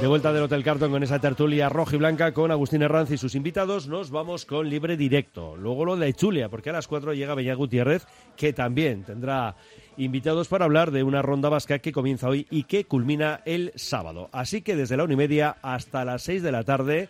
De vuelta del Hotel Carton con esa tertulia roja y blanca con Agustín Herranz y sus invitados, nos vamos con libre directo. Luego lo de Chulia, porque a las 4 llega Beñá Gutiérrez, que también tendrá invitados para hablar de una ronda vasca que comienza hoy y que culmina el sábado. Así que desde la una y media hasta las 6 de la tarde,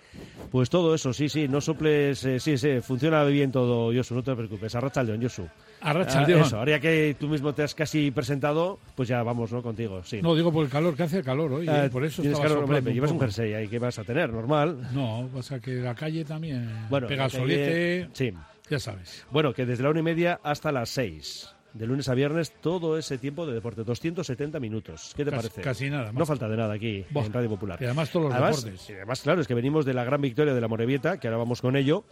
pues todo eso, sí, sí, no soples, eh, sí, sí, funciona bien todo, Josu, no te preocupes. Arracha el león, Josu. Arracha el Ah, Eso, ahora ya que tú mismo te has casi presentado, pues ya vamos, ¿no? Contigo, sí. No, digo por el calor, que hace calor hoy. Ah, eh, por eso estaba calor, pero llevas un jersey ahí, ¿qué vas a tener? Normal. No, pasa que la calle también Bueno, pega el solete, Sí. ya sabes. Bueno, que desde la una y media hasta las seis. De lunes a viernes, todo ese tiempo de deporte. 270 minutos. ¿Qué te Casi- parece? casi nada, No macho. falta de nada aquí Buah. en Radio Popular. Y además todos los además, deportes. y además, claro, es que venimos de la gran victoria de la Morevieta, que ahora vamos con ello,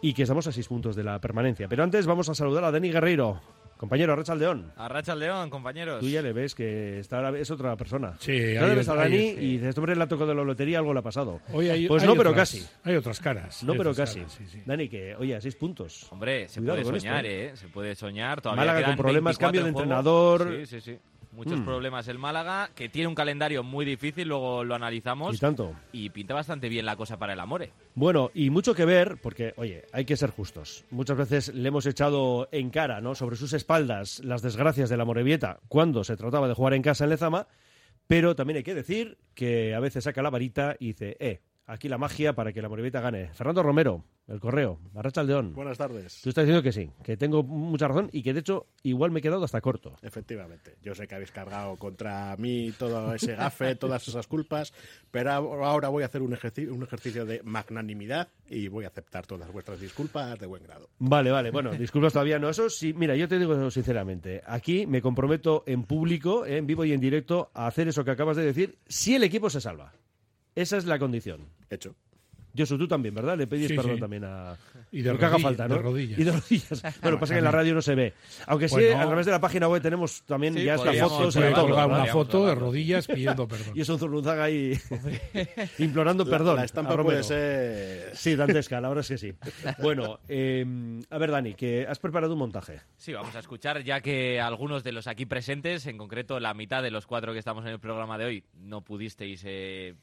y que estamos a seis puntos de la permanencia. Pero antes vamos a saludar a Dani Guerreiro. Compañero, Racha León. Arracha el león, compañeros. Tú ya le ves que está ahora- es otra persona. Sí, no le ves es- a Dani es, sí. y dices, este hombre le ha tocado de la lotería, algo le ha pasado. Hoy hay, pues hay no, pero casi. Hay otras caras. No, pero casi. caras, sí, sí. Dani, que, oye, a seis puntos. Hombre, se Cuidado puede esto, soñar, ¿eh? ¿eh? Se puede soñar. Todavía Málaga con problemas, 24 cambio de entrenador. Sí, sí, sí. Muchos Mm. problemas el Málaga, que tiene un calendario muy difícil, luego lo analizamos. Y tanto. Y pinta bastante bien la cosa para el Amore. Bueno, y mucho que ver, porque, oye, hay que ser justos. Muchas veces le hemos echado en cara, ¿no? Sobre sus espaldas las desgracias de la Morevieta cuando se trataba de jugar en casa en Lezama, pero también hay que decir que a veces saca la varita y dice, eh, aquí la magia para que la Morevieta gane. Fernando Romero, el correo, Arracha Aldeón. Buenas tardes. Tú estás diciendo que sí, que tengo mucha razón y que de hecho igual me he quedado hasta corto. Efectivamente, yo sé que habéis cargado contra mí todo ese gafe, todas esas culpas, pero ahora voy a hacer un ejercicio, un ejercicio de magnanimidad y voy a aceptar todas vuestras disculpas de buen grado. Vale, vale, bueno, disculpas todavía no. Eso sí, mira, yo te digo sinceramente, aquí me comprometo en público, en vivo y en directo, a hacer eso que acabas de decir, si el equipo se salva. Esa es la condición. Hecho. Josu, tú también, ¿verdad? Le pedís Sí, perdón sí. también a... Y de lo que haga rodillas, falta, ¿no? de rodillas. Y de rodillas. Bueno, pasa que en la radio no se ve. Aunque sí, a través de la página web tenemos también Sí, ya esta foto. Se una Podríamos foto de rodillas pidiendo perdón. Y es un zurrunzaga ahí implorando perdón. La, estampa Romero. puede ser... Sí, dantesca, la verdad es que sí. Bueno, eh, a ver, Dani, que has preparado un montaje. Sí, vamos a escuchar, ya que algunos de los aquí presentes, en concreto la mitad de los cuatro que estamos en el programa de hoy, no pudisteis eh,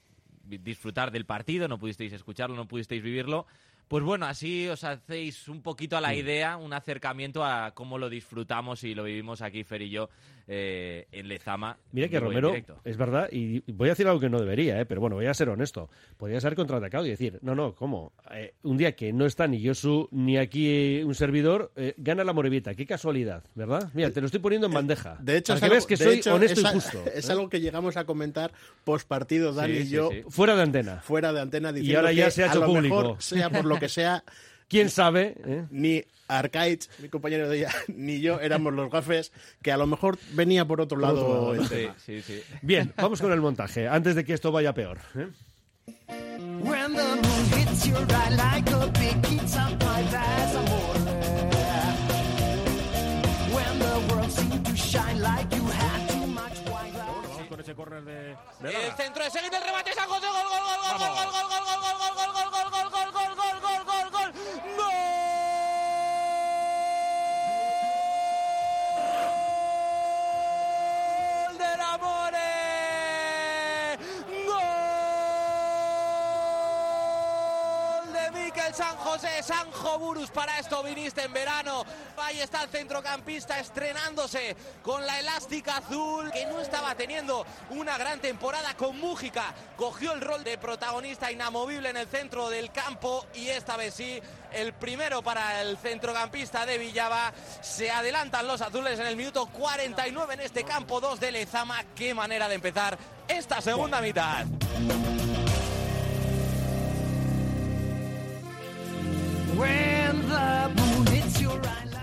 disfrutar del partido, no pudisteis escucharlo, no pudisteis vivirlo. Pues bueno, así os hacéis un poquito a la idea, un acercamiento a cómo lo disfrutamos y lo vivimos aquí, Fer y yo, eh, en Lezama. Mira que y Romero, es verdad, y voy a decir algo que no debería, ¿eh? pero bueno, voy a ser honesto. Podría ser contraatacado y decir, no, no, ¿cómo? Eh, un día que no está ni Josu ni aquí eh, un servidor, eh, gana la Morevieta. Qué casualidad, ¿verdad? Mira, te lo estoy poniendo en bandeja. De hecho, para es que algo, que soy hecho, honesto es, y justo. es ¿eh? algo que llegamos a comentar post partido, Dani Sí, y yo, sí. Fuera de antena. fuera de antena, diciendo ahora ya que se ha a hecho lo público. mejor, sea por lo que sea, ¿Quién sabe? eh? ni Arcaich, mi compañero de ella, ni yo éramos los gafes, que a lo mejor venía por otro lado, otro lado, el Sí, tema. sí, sí. Bien, vamos con el montaje, antes de que esto vaya peor. ¿eh? El centro de seguir el remate San José, gol, gol, gol, gol, gol, gol, gol, gol, gol, gol, gol, gol, gol, gol, gol, José, Sanjo Burus, para esto viniste en verano. Ahí está el centrocampista estrenándose con la elástica azul, que no estaba teniendo una gran temporada con Mújica. Cogió el rol de protagonista inamovible en el centro del campo y esta vez sí, el primero para el centrocampista de Villaba. Se adelantan los azules en el minuto 49 en este campo 2 de Lezama. Qué manera de empezar esta segunda mitad.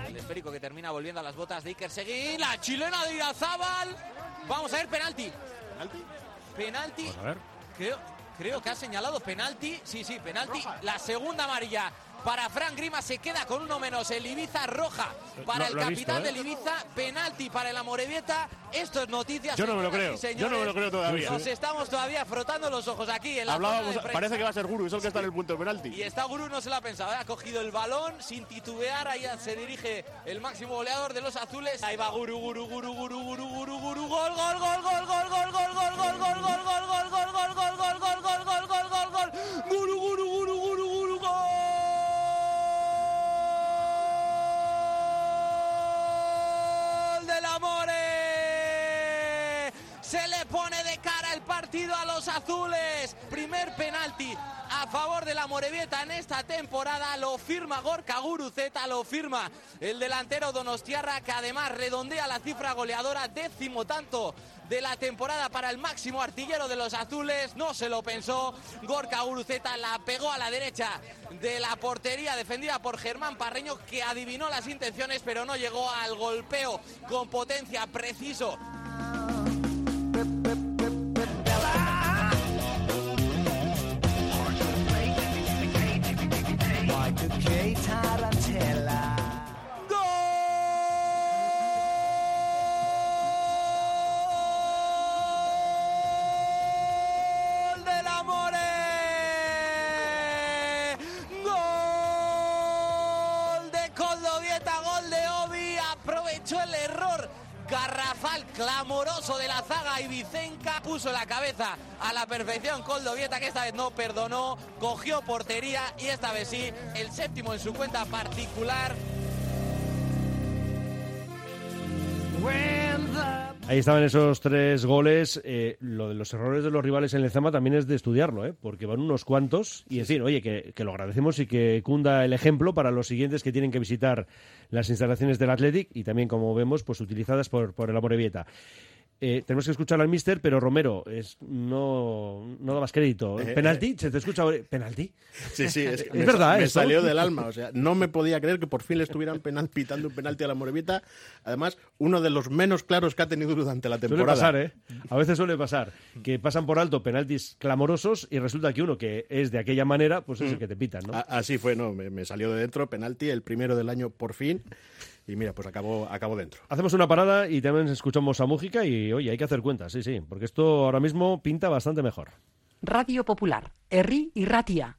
El esférico que termina volviendo a las botas de Iker Seguín. La chilena de Irazábal. Vamos a ver penalti. Penalti. A ver. Creo, creo que ha señalado penalti. Sí, sí, penalti. La segunda amarilla para Fran Grima se queda con uno menos. El Ibiza roja para Lo- el lo capitán visto, ¿eh? del Ibiza. Penalti para el Amorebieta. Esto es noticias. Yo no me lo creo, y yo no me lo señores. creo todavía. Nos estamos todavía frotando los ojos aquí en la Hablábamos, parece que va a ser Guru, es el que está en el punto de penalti. Y está Gurú, no se lo ha pensado, ¿eh? ha cogido el balón sin titubear, ahí se dirige el máximo goleador de los azules. Ahí va Gurú, Gurú, Gurú, gol, gol, gol, gol, gol, gol, gol, gol, gol, gol, gol, gol, gol, gol, gol, gol, gol, gol, partido a los azules. Primer penalti a favor de la Morevieta en esta temporada. Lo firma Gorka Guruceta, lo firma el delantero Donostiarra, que además redondea la cifra goleadora, décimo tanto de la temporada para el máximo artillero de los azules. No se lo pensó. Gorka Guruceta la pegó a la derecha de la portería defendida por Germán Parreño, que adivinó las intenciones, pero no llegó al golpeo con potencia preciso Tarana. De la zaga Ibicenca puso la cabeza a la perfección Coldovieta que esta vez no perdonó cogió portería y esta vez sí el séptimo en su cuenta particular Ahí estaban esos tres goles. Eh, lo de los errores de los rivales en Lezama también es de estudiarlo, ¿eh? porque van unos cuantos. Y decir, oye, que, que lo agradecemos y que cunda el ejemplo para los siguientes que tienen que visitar las instalaciones del Athletic y también, como vemos, pues utilizadas por, por el Amorebieta. Eh, tenemos que escuchar al mister, pero Romero, es, no, no dabas crédito. Eh, ¿Penalti? ¿Se te escucha? ¿Penalti? Sí, sí, es, Es me, verdad, me salió del alma. O sea, no me podía creer que por fin le estuvieran penal, pitando un penalti a la Morevieta. Además, uno de los menos claros que ha tenido durante la Suele temporada. pasar, ¿eh? A veces suele pasar que pasan por alto penaltis clamorosos y resulta que uno que es de aquella manera, pues es el que te pitan, ¿no? Así fue, no, me, me salió de dentro, penalti, el primero del año por fin. Y mira, pues acabó, acabó dentro. Hacemos una parada y también escuchamos a Mújica y, oye, hay que hacer cuentas, sí, sí, porque esto ahora mismo pinta bastante mejor. Radio Popular, Herri y Ratia.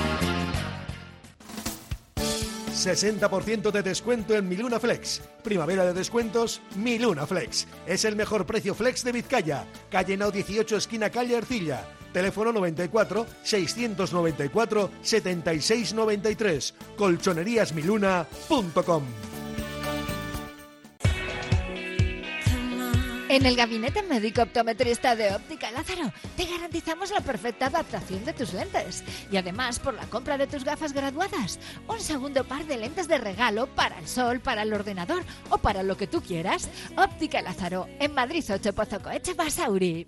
60% de descuento en Miluna Flex. Primavera de descuentos, Miluna Flex. Es el mejor precio flex de Vizcaya. Calle Nau 18, esquina calle Arcilla. Teléfono 94 694 7693. Colchoneríasmiluna.com. En el gabinete médico optometrista de Óptica Lázaro te garantizamos la perfecta adaptación de tus lentes. Y además, por la compra de tus gafas graduadas, un segundo par de lentes de regalo para el sol, para el ordenador o para lo que tú quieras. Óptica Lázaro, en Madrid 8 Pozo Coeche Basauri.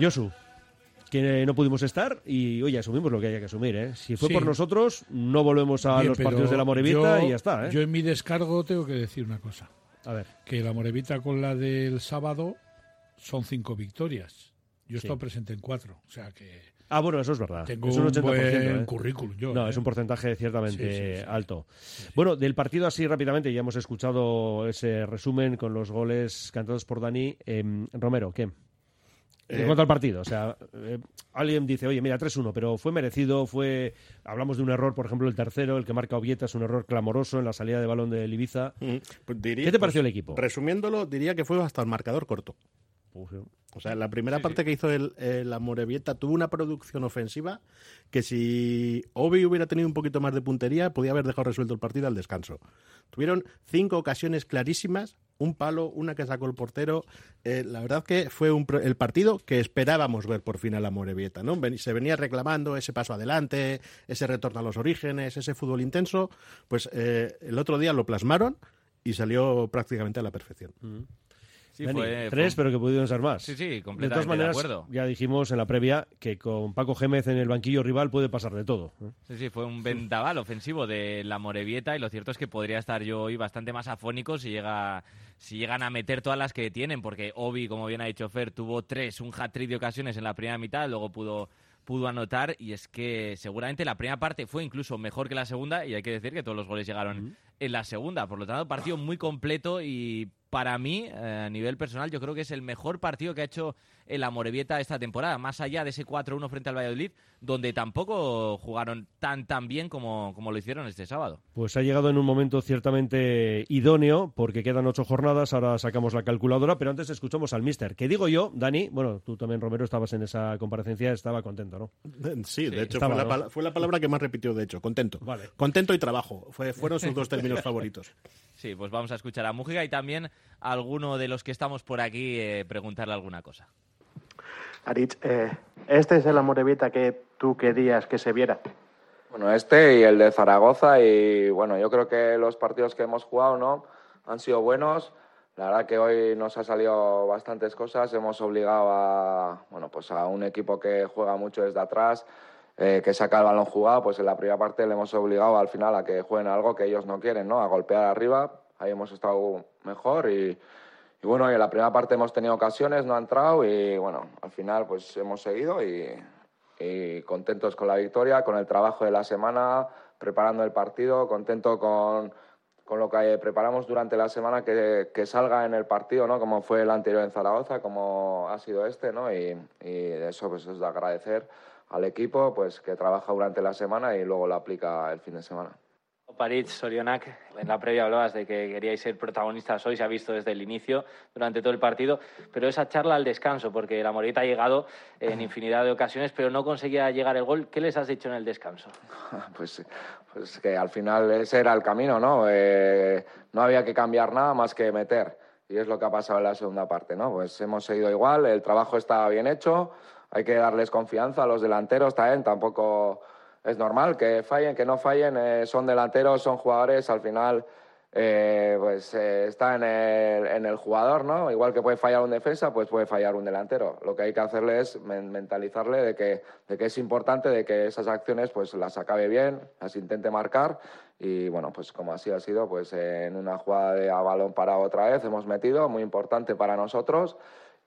Yosu, que no pudimos estar y oye, asumimos lo que haya que asumir. ¿eh? Si fue Sí. por nosotros, no volvemos a Bien, los partidos de la Morevita yo- y ya está. ¿eh? Yo en mi descargo tengo que decir una cosa. A ver. Que la Morevita con la del sábado son cinco victorias. Yo he Sí. estado presente en cuatro. O sea que Ah, bueno, eso es verdad. Tengo es un un 80%. buen ¿eh? currículum yo, No, ¿eh? es un porcentaje ciertamente Sí, sí, sí. alto. Bueno, del partido así rápidamente, ya hemos escuchado ese resumen con los goles cantados por Dani. Em, Romero, ¿qué? En Eh, cuanto al partido, o sea, eh, alguien dice, oye, mira, 3-1, pero fue merecido, fue... Hablamos de un error, por ejemplo, el tercero, el que marca Ovieta, es un error clamoroso en la salida de balón de Ibiza. Mm, pues diría- ¿Qué te pues, pareció el equipo? Resumiéndolo, diría que fue hasta el marcador corto. O sea, la primera parte que hizo el, el Amorebieta tuvo una producción ofensiva que si Obi hubiera tenido un poquito más de puntería, podía haber dejado resuelto el partido al descanso. Tuvieron cinco ocasiones clarísimas, un palo, una que sacó el portero. Eh, la verdad que fue un, el partido que esperábamos ver por fin a la Morevieta, ¿no? Se venía reclamando ese paso adelante, ese retorno a los orígenes, ese fútbol intenso. Pues eh, el otro día lo plasmaron y salió prácticamente a la perfección. Sí, Dani, fue- tres, fue- pero que pudieron ser más. Sí, sí, De completamente todas de maneras, acuerdo. ya dijimos en la previa que con Paco Gémez en el banquillo rival puede pasar de todo. ¿eh? Sí, sí, fue un vendaval ofensivo de la Morevieta y lo cierto es que podría estar yo hoy bastante más afónico si llega si llegan a meter todas las que tienen, porque Obi, como bien ha dicho Fer, tuvo tres, un hat-trick de ocasiones en la primera mitad, luego pudo pudo anotar y es que seguramente la primera parte fue incluso mejor que la segunda y hay que decir que todos los goles llegaron en la segunda, por lo tanto partido muy completo y para mí eh, a nivel personal yo creo que es el mejor partido que ha hecho el Amorebieta esta temporada, más allá de ese 4-1 frente al Valladolid, donde tampoco jugaron tan tan bien como, como lo hicieron este sábado. Pues ha llegado en un momento ciertamente idóneo, porque quedan ocho jornadas, ahora sacamos la calculadora, pero antes escuchamos al mister. Que digo yo, Dani, bueno, tú también, Romero, estabas en esa comparecencia, estaba contento, ¿no? Sí, de hecho Estaba, fue, la, ¿no? pala- fue la palabra que más repitió, de hecho, contento. Vale. Contento y trabajo, fue, fueron sus dos términos favoritos. Sí, pues vamos a escuchar a Mújica y también a alguno de los que estamos por aquí eh, preguntarle alguna cosa. Aritz, eh, este es el Amorebieta que tú querías que se viera. Bueno, este y el de Zaragoza y bueno, yo creo que los partidos que hemos jugado no han sido buenos. La verdad que hoy nos ha salido bastantes cosas. Hemos obligado a bueno pues a un equipo que juega mucho desde atrás, eh, que saca el balón jugado. Pues en la primera parte le hemos obligado al final a que jueguen algo que ellos no quieren, ¿no? A golpear arriba. Ahí hemos estado mejor y, y bueno, y en la primera parte hemos tenido ocasiones, no ha entrado y bueno, al final pues hemos seguido y, y contentos con la victoria, con el trabajo de la semana, preparando el partido, contento con, con lo que preparamos durante la semana que, que salga en el partido, ¿no? Como fue el anterior en Zaragoza, como ha sido este, ¿no? Y, y eso pues es de agradecer al equipo pues que trabaja durante la semana y luego lo aplica el fin de semana. Paritz, Sorionak, en la previa hablabas de que queríais ser protagonistas hoy, se ha visto desde el inicio, durante todo el partido, pero esa charla al descanso, porque la Morita ha llegado en infinidad de ocasiones, pero no conseguía llegar el gol. ¿Qué les has dicho en el descanso? Pues, pues que al final ese era el camino, ¿no? Eh, no había que cambiar nada más que meter. Y es lo que ha pasado en la segunda parte, ¿no? Pues hemos seguido igual, el trabajo está bien hecho, hay que darles confianza a los delanteros también, tampoco es normal que fallen, que no fallen, eh, son delanteros, son jugadores, al final eh, pues eh, está en el, en el jugador, ¿no? Igual que puede fallar un defensa, pues puede fallar un delantero. Lo que hay que hacerle es men- mentalizarle de que, de que es importante, de que esas acciones pues las acabe bien, las intente marcar. Y bueno, pues como así ha sido, pues en una jugada de a balón parado otra vez hemos metido, muy importante para nosotros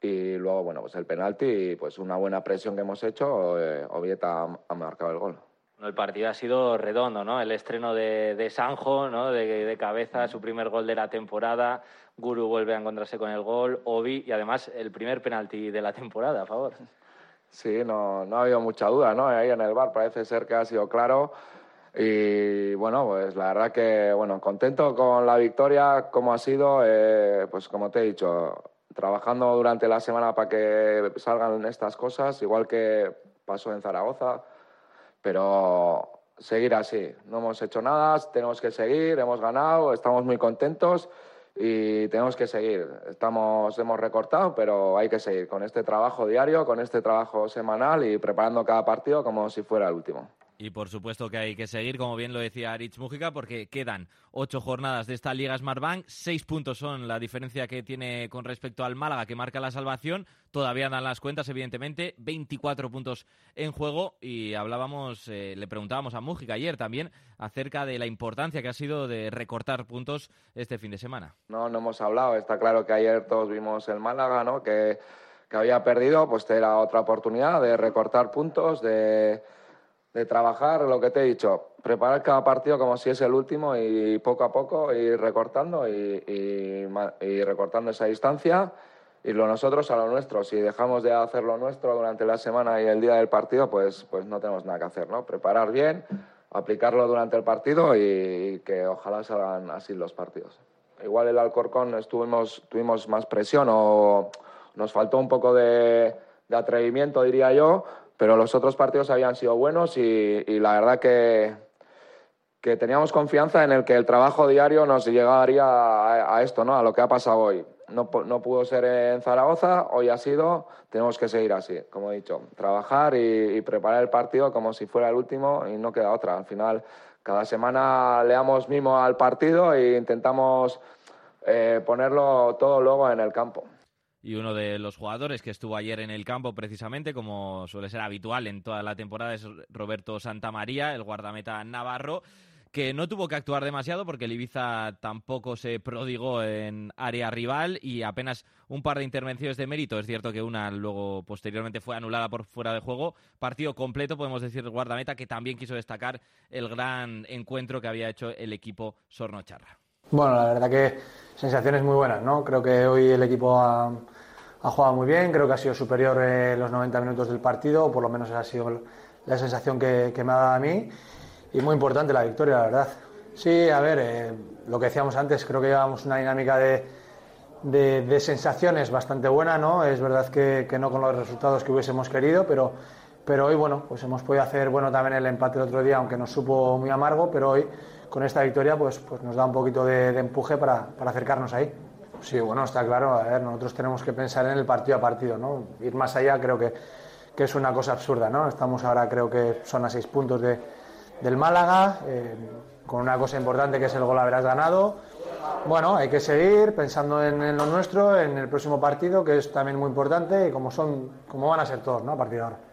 y luego, bueno, pues el penalti, pues una buena presión que hemos hecho, eh, Ovieta ha, ha marcado el gol. Bueno, El partido ha sido redondo, ¿no? El estreno de, de Sanjo, ¿no? De, de cabeza, su primer gol de la temporada. Guru vuelve a encontrarse con el gol. Obi y además el primer penalti de la temporada, a favor. Sí, no, no ha habido mucha duda, ¿no? Ahí en el bar parece ser que ha sido claro. Y bueno, pues la verdad que, bueno, contento con la victoria, como ha sido, eh, pues como te he dicho, trabajando durante la semana para que salgan estas cosas, igual que pasó en Zaragoza, pero seguir así. No hemos hecho nada, tenemos que seguir, hemos ganado, estamos muy contentos y tenemos que seguir. Estamos, hemos recortado, pero hay que seguir con este trabajo diario, con este trabajo semanal y preparando cada partido como si fuera el último. Y por supuesto que hay que seguir, como bien lo decía Rich Mújica, porque quedan ocho jornadas de esta Liga Smartbank. Seis puntos son la diferencia que tiene con respecto al Málaga, que marca la salvación. Todavía dan las cuentas, evidentemente. 24 puntos en juego. Y hablábamos, eh, le preguntábamos a Mújica ayer también acerca de la importancia que ha sido de recortar puntos este fin de semana. No, no hemos hablado. Está claro que ayer todos vimos el Málaga, ¿no? Que, que había perdido, pues era otra oportunidad de recortar puntos, de, de trabajar, lo que te he dicho, preparar cada partido como si es el último y poco a poco ir recortando y, y recortando esa distancia y lo nosotros a lo nuestro. Si dejamos de hacer lo nuestro durante la semana y el día del partido, pues, pues no tenemos nada que hacer, ¿no? Preparar bien, aplicarlo durante el partido y que ojalá salgan así los partidos. Igual el Alcorcón estuvimos, tuvimos más presión o nos faltó un poco de, de atrevimiento, diría yo, pero los otros partidos habían sido buenos y, la verdad que, que teníamos confianza en el que el trabajo diario nos llegaría a, esto, ¿no? A lo que ha pasado hoy. No, no pudo ser en Zaragoza, hoy ha sido, tenemos que seguir así, como he dicho, trabajar y, y preparar el partido como si fuera el último y no queda otra. Al final, cada semana le damos mimo al partido e intentamos eh, ponerlo todo luego en el campo. Y uno de los jugadores que estuvo ayer en el campo, precisamente, como suele ser habitual en toda la temporada, es Roberto Santamaría, el guardameta navarro, que no tuvo que actuar demasiado porque el Ibiza tampoco se prodigó en área rival y apenas un par de intervenciones de mérito. Es cierto que una luego posteriormente fue anulada por fuera de juego. Partido completo, podemos decir, guardameta, que también quiso destacar el gran encuentro que había hecho el equipo Sornocharra. Bueno, la verdad que sensaciones muy buenas, ¿no? Creo que hoy el equipo ha, ha jugado muy bien, creo que ha sido superior en los 90 minutos del partido, o por lo menos esa ha sido la sensación que, me ha dado a mí. Y muy importante la victoria, la verdad. Sí, a ver, eh, lo que decíamos antes, creo que llevamos una dinámica de, de, sensaciones bastante buena, ¿no? Es verdad que no con los resultados que hubiésemos querido, pero, pero hoy, bueno, pues hemos podido hacer, bueno, también el empate el otro día, aunque nos supo muy amargo, pero hoy con esta victoria, pues, pues nos da un poquito de, empuje para, acercarnos ahí. Sí, bueno, está claro, a ver, nosotros tenemos que pensar en el partido a partido, ¿no? Ir más allá creo que, que es una cosa absurda, ¿no? Estamos ahora, creo que son a seis puntos de, del Málaga, eh, con una cosa importante que es el gol habrás ganado. Bueno, hay que seguir pensando en, en lo nuestro, en el próximo partido, que es también muy importante, y como, son, como van a ser todos, ¿no? A partir de ahora.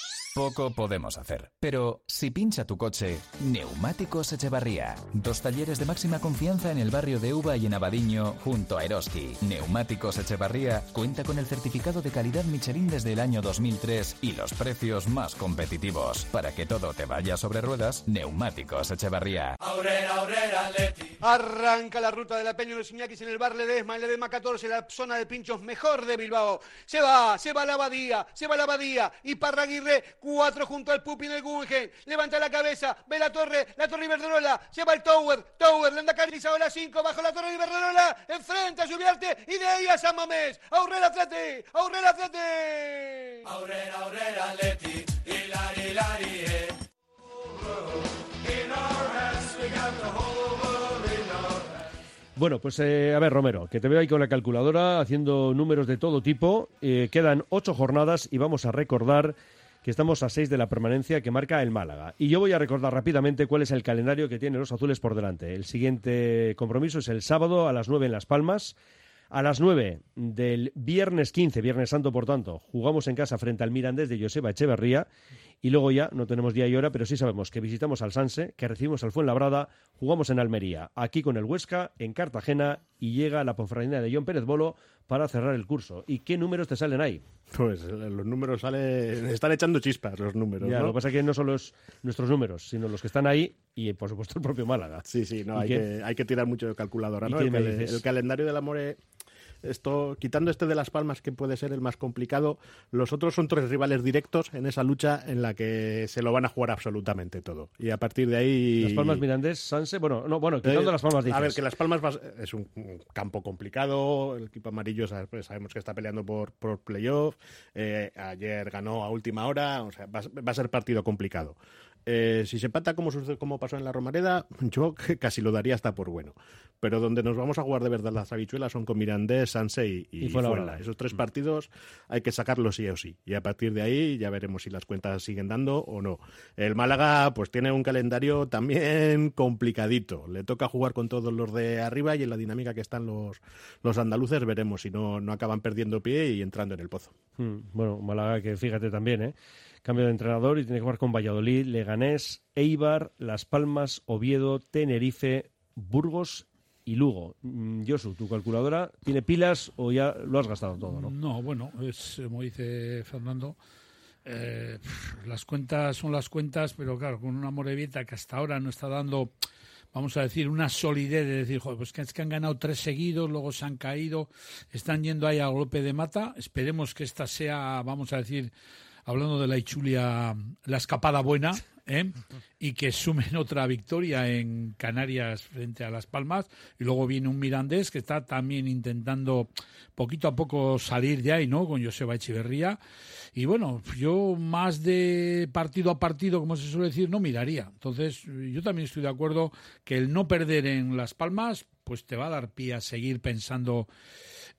poco podemos hacer. Pero si pincha tu coche, Neumáticos Echevarría. Dos talleres de máxima confianza en el barrio de Uva y en Abadiño, junto a Eroski. Neumáticos Echevarría cuenta con el certificado de calidad Michelin desde el año 2003 y los precios más competitivos. Para que todo te vaya sobre ruedas, Neumáticos Echevarría. Aurrera, Atleti. Arranca la ruta de la Peña de los Iñakis en el bar Ledesma, en Ledesma 14, la zona de pinchos mejor de Bilbao. Se va, se va la Abadía, se va la Abadía. Y Parraguirre, cuatro junto al Pupi en el Guggenheim. Levanta la cabeza, ve la torre, la torre Iberdrola. Se va el Tower, Tower, Lendakari, la 5, bajo la torre Iberdrola. Enfrenta a Lluviarte y de ahí a San Mamés. Aurrera Atleti, Aurrera Atleti. Aurrera, Aurrera, Atleti, hilari, hilari, eh. Bueno, pues eh, a ver, Romero, que te veo ahí con la calculadora haciendo números de todo tipo. Eh, quedan ocho jornadas y vamos a recordar que estamos a seis de la permanencia que marca el Málaga. Y yo voy a recordar rápidamente cuál es el calendario que tienen los azules por delante. El siguiente compromiso es el sábado a las nueve en Las Palmas. A las 9 del viernes 15, Viernes Santo, por tanto, jugamos en casa frente al Mirandés de Joseba Echeverría y luego ya no tenemos día y hora, pero sí sabemos que visitamos al Sanse, que recibimos al Fuenlabrada, jugamos en Almería, aquí con el Huesca, en Cartagena y llega la Ponferradina de John Pérez Bolo para cerrar el curso. ¿Y qué números te salen ahí? Pues eh, los números salen. Están echando chispas los números. Ya, ¿no? Lo que pasa es que no solo es nuestros números, sino los que están ahí y, por supuesto, el propio Málaga. Sí, sí, no, ¿Y hay que, hay que tirar mucho de calculadora. ¿Y ¿no? El, el calendario del Amore, esto, quitando este de Las Palmas, que puede ser el más complicado, los otros son tres rivales directos en esa lucha en la que se lo van a jugar absolutamente todo. Y a partir de ahí. Las Palmas Mirandés, Sanse, bueno, no, bueno, quitando Eh, las Palmas dices. A ver, que Las Palmas va- es un campo complicado. El equipo amarillo pues sabemos que está peleando por, por playoff. Eh, ayer ganó a última hora. O sea, va a ser partido complicado. Eh, si se empata como, como pasó en la Romareda, yo casi lo daría hasta por bueno. Pero donde nos vamos a jugar de verdad las habichuelas son con Mirandés, Sanse y, y Y Fuenlabrada. Fuenla. Esos tres partidos hay que sacarlos sí o sí. Y a partir de ahí ya veremos si las cuentas siguen dando o no. El Málaga pues tiene un calendario también complicadito. Le toca jugar con todos los de arriba y en la dinámica que están los, los andaluces veremos si no, no acaban perdiendo pie y entrando en el pozo. Mm, Bueno, Málaga que fíjate también, ¿eh? Cambio de entrenador y tiene que jugar con Valladolid, Leganés, Eibar, Las Palmas, Oviedo, Tenerife, Burgos y Lugo. Mm, Josu, ¿tu calculadora tiene pilas o ya lo has gastado todo, no? No, bueno, es como dice Fernando. eh, las cuentas son las cuentas, pero claro, con una Morevieta que hasta ahora no está dando, vamos a decir, una solidez de decir, joder, pues que es que han ganado tres seguidos, luego se han caído, están yendo ahí a golpe de mata. Esperemos que esta sea, vamos a decir, hablando de la Ichulia, la escapada buena, ¿eh? y que sumen otra victoria en Canarias frente a Las Palmas. Y luego viene un Mirandés que está también intentando poquito a poco salir de ahí, ¿no? Con Joseba Echeverría. Y bueno, yo más de partido a partido, como se suele decir, no miraría. Entonces, yo también estoy de acuerdo que el no perder en Las Palmas, pues te va a dar pie a seguir pensando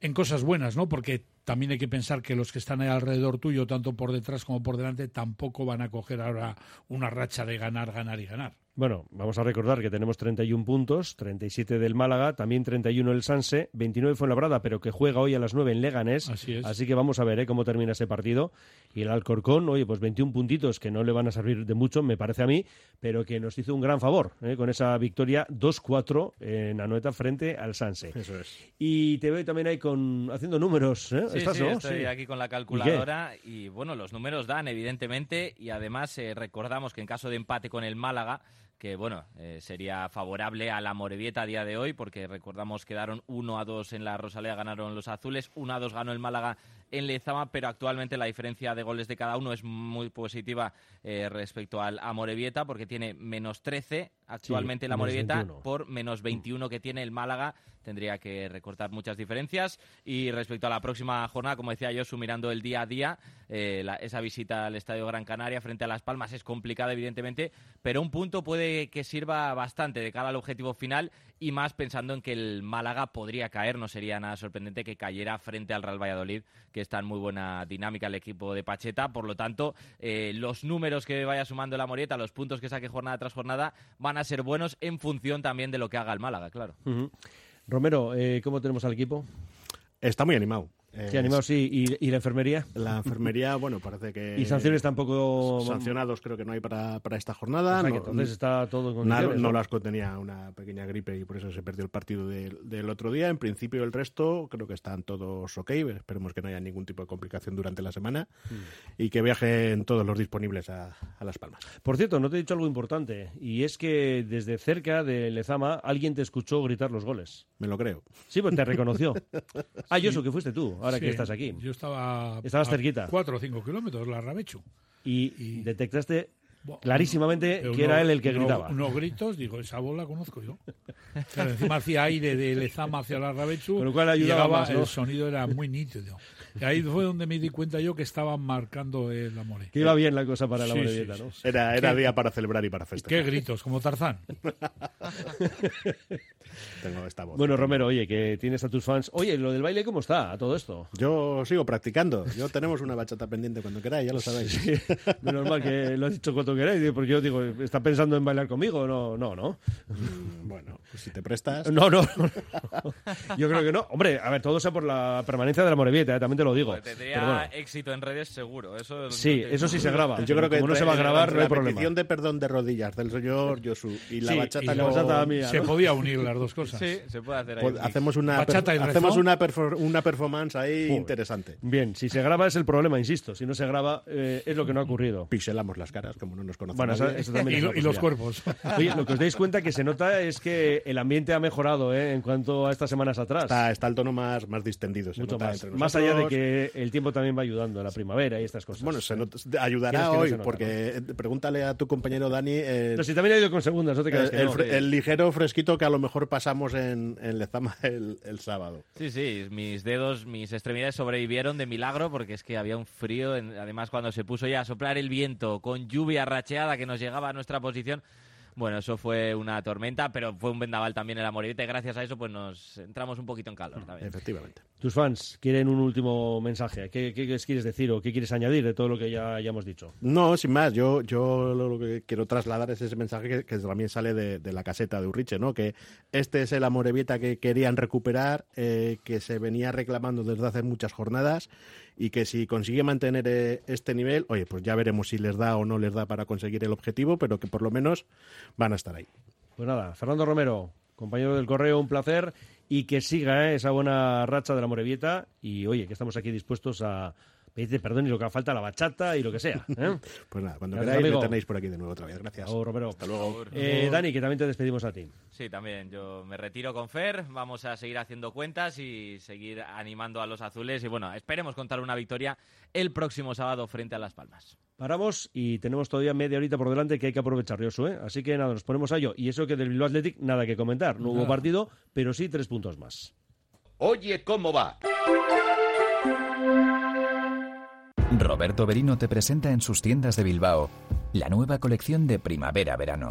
en cosas buenas, ¿no? Porque también hay que pensar que los que están alrededor tuyo, tanto por detrás como por delante, tampoco van a coger ahora una racha de ganar, ganar y ganar. Bueno, vamos a recordar que tenemos 31 puntos, 37 del Málaga, también 31 el Sanse, 29 fue Labrada, pero que juega hoy a las 9 en Leganés. Así es. que vamos a ver ¿eh? cómo termina ese partido. Y el Alcorcón, oye, pues 21 puntitos que no le van a servir de mucho, me parece a mí, pero que nos hizo un gran favor ¿eh? con esa victoria 2-4 en Anoeta frente al Sanse. Eso es. Y te veo también ahí con haciendo números. ¿eh? Sí, ¿Estás, sí, no? estoy Sí. aquí con la ¿Y calculadora y, bueno, los números dan, evidentemente, y además eh, recordamos que en caso de empate con el Málaga, que bueno, eh, sería favorable a la Morevieta a día de hoy, porque recordamos quedaron 1 a 2 en la Rosaleda, ganaron los azules, 1 a 2 ganó el Málaga en Lezama, pero actualmente la diferencia de goles de cada uno es muy positiva eh, respecto al a Morevieta, porque tiene menos 13 actualmente Sí, la Morevieta 21. por menos 21 que tiene el Málaga. Tendría que recortar muchas diferencias. Y respecto a la próxima jornada, como decía yo, mirando el día a día, eh, la- esa visita al Estadio Gran Canaria frente a Las Palmas es complicada, evidentemente, pero un punto puede que sirva bastante de cara al objetivo final y más pensando en que el Málaga podría caer. No sería nada sorprendente que cayera frente al Real Valladolid, que está en muy buena dinámica el equipo de Pacheta. Por lo tanto, eh, los números que vaya sumando la Morieta, los puntos que saque jornada tras jornada, van a ser buenos en función también de lo que haga el Málaga, claro. Romero, eh, ¿cómo tenemos al equipo? Está muy animado. Sí, animados sí. ¿Y, y la enfermería? La enfermería, bueno, parece que... ¿Y sanciones tampoco...? Sancionados creo que no hay para, para esta jornada. O sea, que No- entonces está todo en no, no ¿no? las contenía una pequeña gripe y por eso se perdió el partido del, del otro día. En principio el resto creo que están todos ok. Esperemos que no haya ningún tipo de complicación durante la semana Mm. y que viajen todos los disponibles a, a Las Palmas. Por cierto, no te he dicho algo importante, y es que desde cerca de Lezama alguien te escuchó gritar los goles. Me lo creo. Sí, pues te reconoció. Ah, yo eso que fuiste tú, ahora que estás aquí. Yo estaba. Estabas a cerquita. Cuatro o cinco kilómetros, la Rabechu. Y, detectaste clarísimamente Uno- que era él el que uno- gritaba. Unos gritos, digo, esa voz la conozco yo. Encima hacía aire de Lezama hacia la Rabechu. Con lo cual ayudaba llegaba, más, ¿no? El sonido era muy nítido. Y ahí fue donde me di cuenta yo que estaban marcando el amor. Que iba bien la cosa para la Sí, Morevieta, sí, ¿no? sí, sí. Era, era ¿Qué- día para celebrar y para festejar. Qué gritos, como Tarzán. Tengo esta voz. Bueno, Romero, oye, que tienes a tus fans. Oye, lo del baile, ¿cómo está a todo esto? Yo sigo practicando. Yo tenemos una bachata pendiente cuando queráis, ya lo sabéis. Sí, menos mal que lo has dicho cuanto queráis, porque yo digo, ¿está pensando en bailar conmigo? No, no, no. Bueno, pues si te prestas. No, no. Yo creo que no. Hombre, a ver, todo sea por la permanencia de la Morevieta, ¿eh? también te lo digo. Tendría Pero bueno. éxito en redes seguro. Eso Sí, eso sí se graba. Yo creo que Como no se va a grabar, no hay la problema. petición de perdón de rodillas del señor Josu y la Sí, bachata, y la bachata mía, Se podía unir las dos cosas. Sí, se puede hacer ahí. Pues hacemos una, Bachata y hacemos una, perfor- una performance ahí Joder. interesante. Bien, si se graba es el problema, insisto. Si no se graba, eh, es lo que no ha ocurrido. Pixelamos las caras, como no nos conocemos. Bueno, eso, eso también Y y los cuerpos. Oye, lo que os dais cuenta que se nota es que el ambiente ha mejorado ¿eh? en cuanto a estas semanas atrás. Está, está el tono más, más distendido. Mucho más. entre Más allá de que el tiempo también va ayudando a la primavera y estas cosas. Bueno, se not- ayudará no hoy, se nota, porque eh, pregúntale a tu compañero Dani eh, No, si también ha ido con segundas, no te creas el, que el no. fre- el ligero fresquito que a lo mejor pasamos en, en Lezama el, el sábado. Sí, sí, mis dedos, mis extremidades sobrevivieron de milagro porque es que había un frío. en- además, cuando se puso ya a soplar el viento con lluvia racheada que nos llegaba a nuestra posición, bueno, eso fue una tormenta, pero fue un vendaval también en la y gracias a eso pues nos entramos un poquito en calor también. Efectivamente. Tus fans quieren un último mensaje. ¿Qué, qué les quieres decir o qué quieres añadir de todo lo que ya, ya hemos dicho? No, sin más, yo, yo lo, lo que quiero trasladar es ese mensaje que, que también sale de, de la caseta de Urriche, ¿no? Que este es el Amorebieta que querían recuperar, eh, que se venía reclamando desde hace muchas jornadas y que si consigue mantener eh, este nivel, oye, pues ya veremos si les da o no les da para conseguir el objetivo, pero que por lo menos van a estar ahí. Pues nada, Fernando Romero, compañero del correo, un placer y que siga ¿eh? esa buena racha de la Morevieta y oye, que estamos aquí dispuestos a pedirte perdón y lo que haga falta, la bachata y lo que sea. ¿eh? Pues nada, cuando Gracias, queráis amigo. me tenéis por aquí de nuevo otra vez. Gracias. Hasta luego, Romero. Hasta luego. Eh, Dani, que también te despedimos a ti. Sí, también. Yo me retiro con Fer. Vamos a seguir haciendo cuentas y seguir animando a los azules. Y bueno, esperemos contar una victoria el próximo sábado frente a Las Palmas. Paramos y tenemos todavía media horita por delante que hay que aprovechar, Josu, ¿eh? Así que nada, nos ponemos a ello. Y eso que del Bilbao Athletic, nada que comentar. No hubo partido, pero sí tres puntos más. Oye, ¿cómo va? Roberto Berino te presenta en sus tiendas de Bilbao la nueva colección de primavera-verano.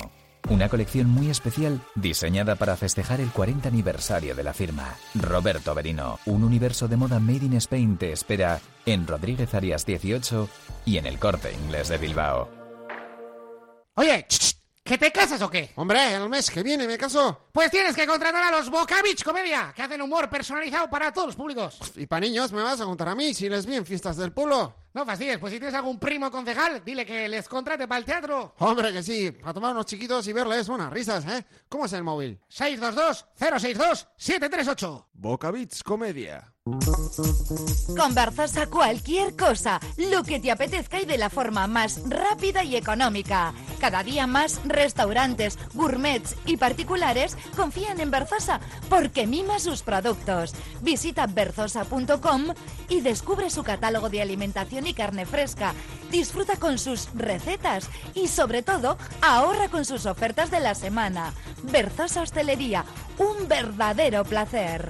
Una colección muy especial diseñada para festejar el 40 aniversario de la firma. Roberto Berino, un universo de moda made in Spain te espera en Rodríguez Arias 18 y en el corte inglés de Bilbao. Oye, ch, ch, ¿que te casas o qué? Hombre, el mes que viene me caso. Pues tienes que contratar a los Bocavich Comedia, que hacen humor personalizado para todos los públicos. Y para niños me vas a contar a mí si les vi en fiestas del pueblo. No fastidies, pues si tienes algún primo concejal, dile que les contrate para el teatro. Hombre, que sí, a tomar unos chiquitos y verles unas risas, ¿eh? ¿Cómo es el móvil? 622-062-738. Bocavits Comedia. Con Berzosa cualquier cosa, lo que te apetezca y de la forma más rápida y económica. Cada día más restaurantes, gourmets y particulares confían en Berzosa porque mima sus productos. Visita berzosa.com y descubre su catálogo de alimentación y carne fresca. Disfruta con sus recetas y sobre todo ahorra con sus ofertas de la semana. Berzosa Hostelería, un verdadero placer.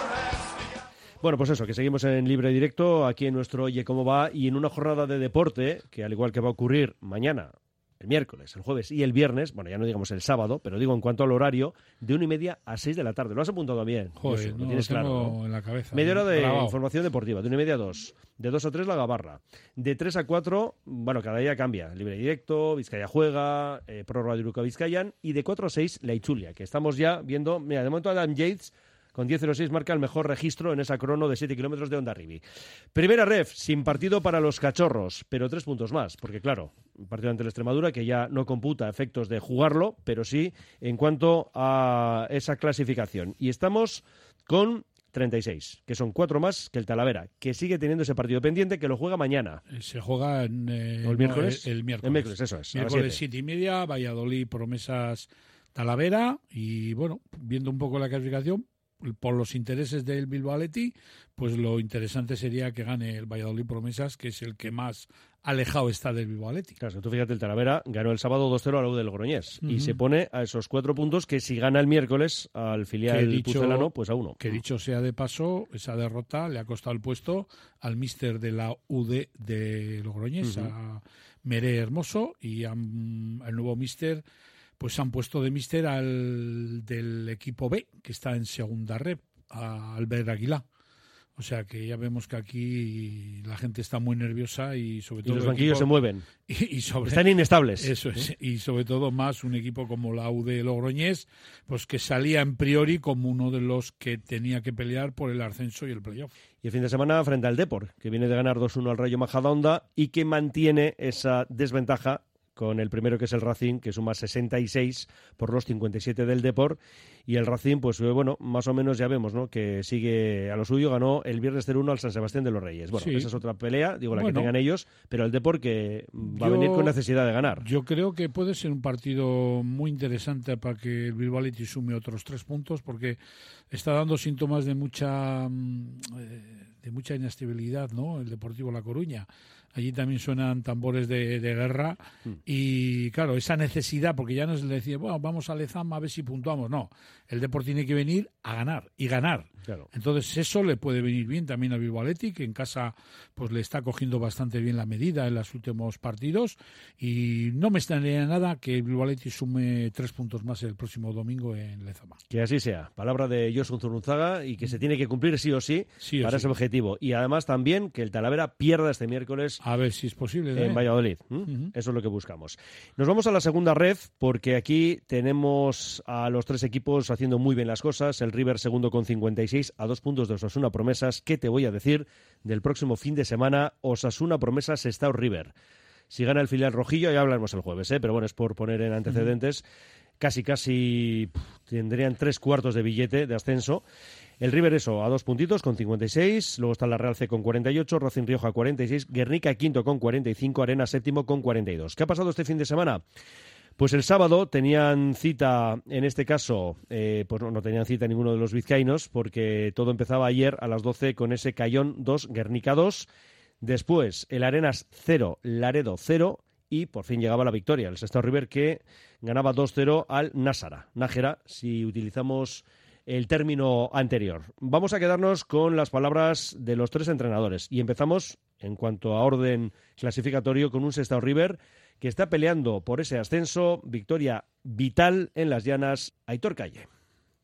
Bueno, pues eso, que seguimos en libre directo aquí en nuestro Oye Cómo Va y en una jornada de deporte que al igual que va a ocurrir mañana, el miércoles, el jueves y el viernes, bueno, ya no digamos el sábado, pero digo en cuanto al horario, de una y media a seis de la tarde. Lo has apuntado bien. Joder, no, lo tienes lo claro. en la cabeza, Media hora de grabado. información deportiva, de una y media a dos. De dos a tres la gabarra. De tres a cuatro, bueno, cada día cambia. Libre directo, Vizcaya juega, eh, prórroga de Uruca Vizcayan. Y de cuatro a seis, la Ichulia, que estamos ya viendo. Mira, de momento Adam Yates con 10.06 marca el mejor registro en esa crono de 7 kilómetros de Onda Rivi. Primera ref, sin partido para los cachorros, pero tres puntos más, porque claro, un partido ante la Extremadura que ya no computa efectos de jugarlo, pero sí en cuanto a esa clasificación. Y estamos con 36, que son cuatro más que el Talavera, que sigue teniendo ese partido pendiente, que lo juega mañana. Se juega en, eh, ¿O el no, miércoles? el, el miércoles. El miércoles, eso es, Miércoles siete y media, Valladolid, promesas Talavera. Y bueno, viendo un poco la clasificación, por los intereses del Bilbao Athletic, pues lo interesante sería que gane el Valladolid Promesas, que es el que más alejado está del Bilbao Athletic. Claro, tú fíjate, el Talavera ganó el sábado 2-0 a la U del Logroñés y se pone a esos cuatro puntos que si gana el miércoles al filial dicho- pucelano, pues a uno. Que dicho sea de paso, esa derrota le ha costado el puesto al míster de la UD de Logroñés, a Meré Hermoso, y han- al nuevo míster, pues han puesto de míster al del equipo B, que está en segunda red, a Albert Aguilá. O sea que ya vemos que aquí la gente está muy nerviosa y sobre Y todo los el banquillos equipo- se mueven. y, y sobre Están inestables. eso es y sobre todo más un equipo como la UD Logroñés pues que salía en priori como uno de los que tenía que pelear por el ascenso y el playoff Y el fin de semana frente al Depor, que viene de ganar 2-1 al Rayo Majadahonda y que mantiene esa desventaja con el primero que es el Racing, que suma 66 por los 57 del Depor. Y el Racing, pues eh, bueno, más o menos ya vemos, ¿no? Que sigue a lo suyo, ganó el viernes 0-1 al San Sebastián de los Reyes. Bueno, Sí. esa es otra pelea, digo, la que tengan ellos, pero el Depor que va a venir con necesidad de ganar. Yo creo que puede ser un partido muy interesante para que el Bilbao sume otros tres puntos porque está dando síntomas de mucha mm, eh, de mucha inestabilidad, ¿no? El Deportivo La Coruña. Allí también suenan tambores de, de guerra y claro, esa necesidad, porque ya no es decir, bueno, vamos a Lezama a ver si puntuamos, no. El Depor tiene que venir a ganar y ganar. Claro. Entonces eso le puede venir bien también al Bilbao que en casa pues le está cogiendo bastante bien la medida en los últimos partidos y no me extrañaría nada que Bilbao sume tres puntos más el próximo domingo en Lezama. Que así sea. Palabra de Josun Zurunzaga y que se tiene que cumplir sí o sí, Sí o para sí. ese objetivo. Y además también que el Talavera pierda este miércoles A ver si es posible. en ¿eh? Valladolid. Eso es lo que buscamos. Nos vamos a la segunda red porque aquí tenemos a los tres equipos haciendo muy bien las cosas. El River segundo con 56 a dos puntos de Osasuna Promesas. ¿Qué te voy a decir del próximo fin de semana? Osasuna Promesas está River. Si gana el filial rojillo, ya hablaremos el jueves, ¿eh? pero bueno, es por poner en antecedentes. Casi, casi tendrían tres cuartos de billete de ascenso. El River eso, a dos puntitos con 56, luego está la Real C con 48, Racing Rioja 46, Guernica quinto con 45, Arena séptimo con 42. ¿Qué ha pasado este fin de semana? Pues el sábado tenían cita, en este caso, eh, pues no, no tenían cita ninguno de los vizcaínos, porque todo empezaba ayer a las 12 con ese Cayón 2, Guernica 2. Después, el Arenas 0, Laredo 0. Y por fin llegaba la victoria. El Sestao River que ganaba 2-0 al Násara. Nájera, si utilizamos el término anterior. Vamos a quedarnos con las palabras de los tres entrenadores. Y empezamos, en cuanto a orden clasificatorio, con un Sestao River que está peleando por ese ascenso. Victoria vital en las llanas. Aitor Calle.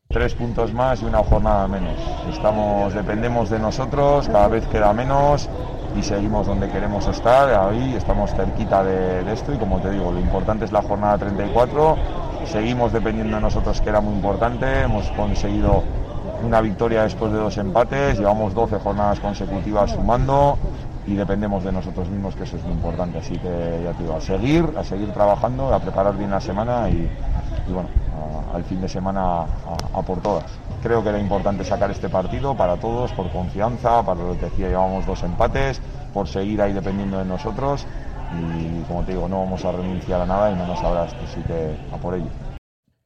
Tres puntos más y una jornada menos. Estamos, dependemos de nosotros, cada vez queda menos y seguimos donde queremos estar. Ahí estamos cerquita de, de esto y como te digo, lo importante es la jornada 34. Seguimos dependiendo de nosotros, que era muy importante. Hemos conseguido una victoria después de dos empates. Llevamos 12 jornadas consecutivas sumando y dependemos de nosotros mismos, que eso es muy importante. Así que ya te digo, a seguir, a seguir trabajando, a preparar bien la semana y, bueno, al fin de semana a, a por todas. Creo que era importante sacar este partido para todos, por confianza, para lo que decía, llevamos dos empates, por seguir ahí dependiendo de nosotros y como te digo, no vamos a renunciar a nada y no nos sabrás, así que a por ello.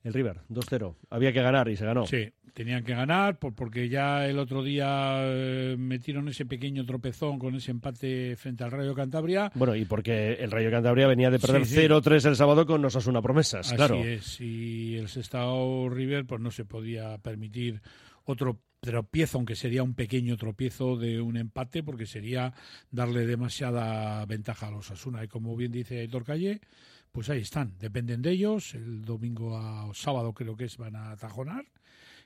El River, 2-0. Había que ganar y se ganó. Sí, tenían que ganar por- porque ya el otro día eh, metieron ese pequeño tropezón con ese empate frente al Rayo Cantabria. Bueno, y porque el Rayo Cantabria venía de perder Sí, sí. 0-3 el sábado con Osasuna Promesas, Así claro. es, y el Sestao River pues no se podía permitir otro tropiezo, aunque sería un pequeño tropiezo de un empate, porque sería darle demasiada ventaja a los Asuna. Y como bien dice Aitor Calle, pues ahí están, dependen de ellos. El domingo a o sábado creo que es, van a tajonar.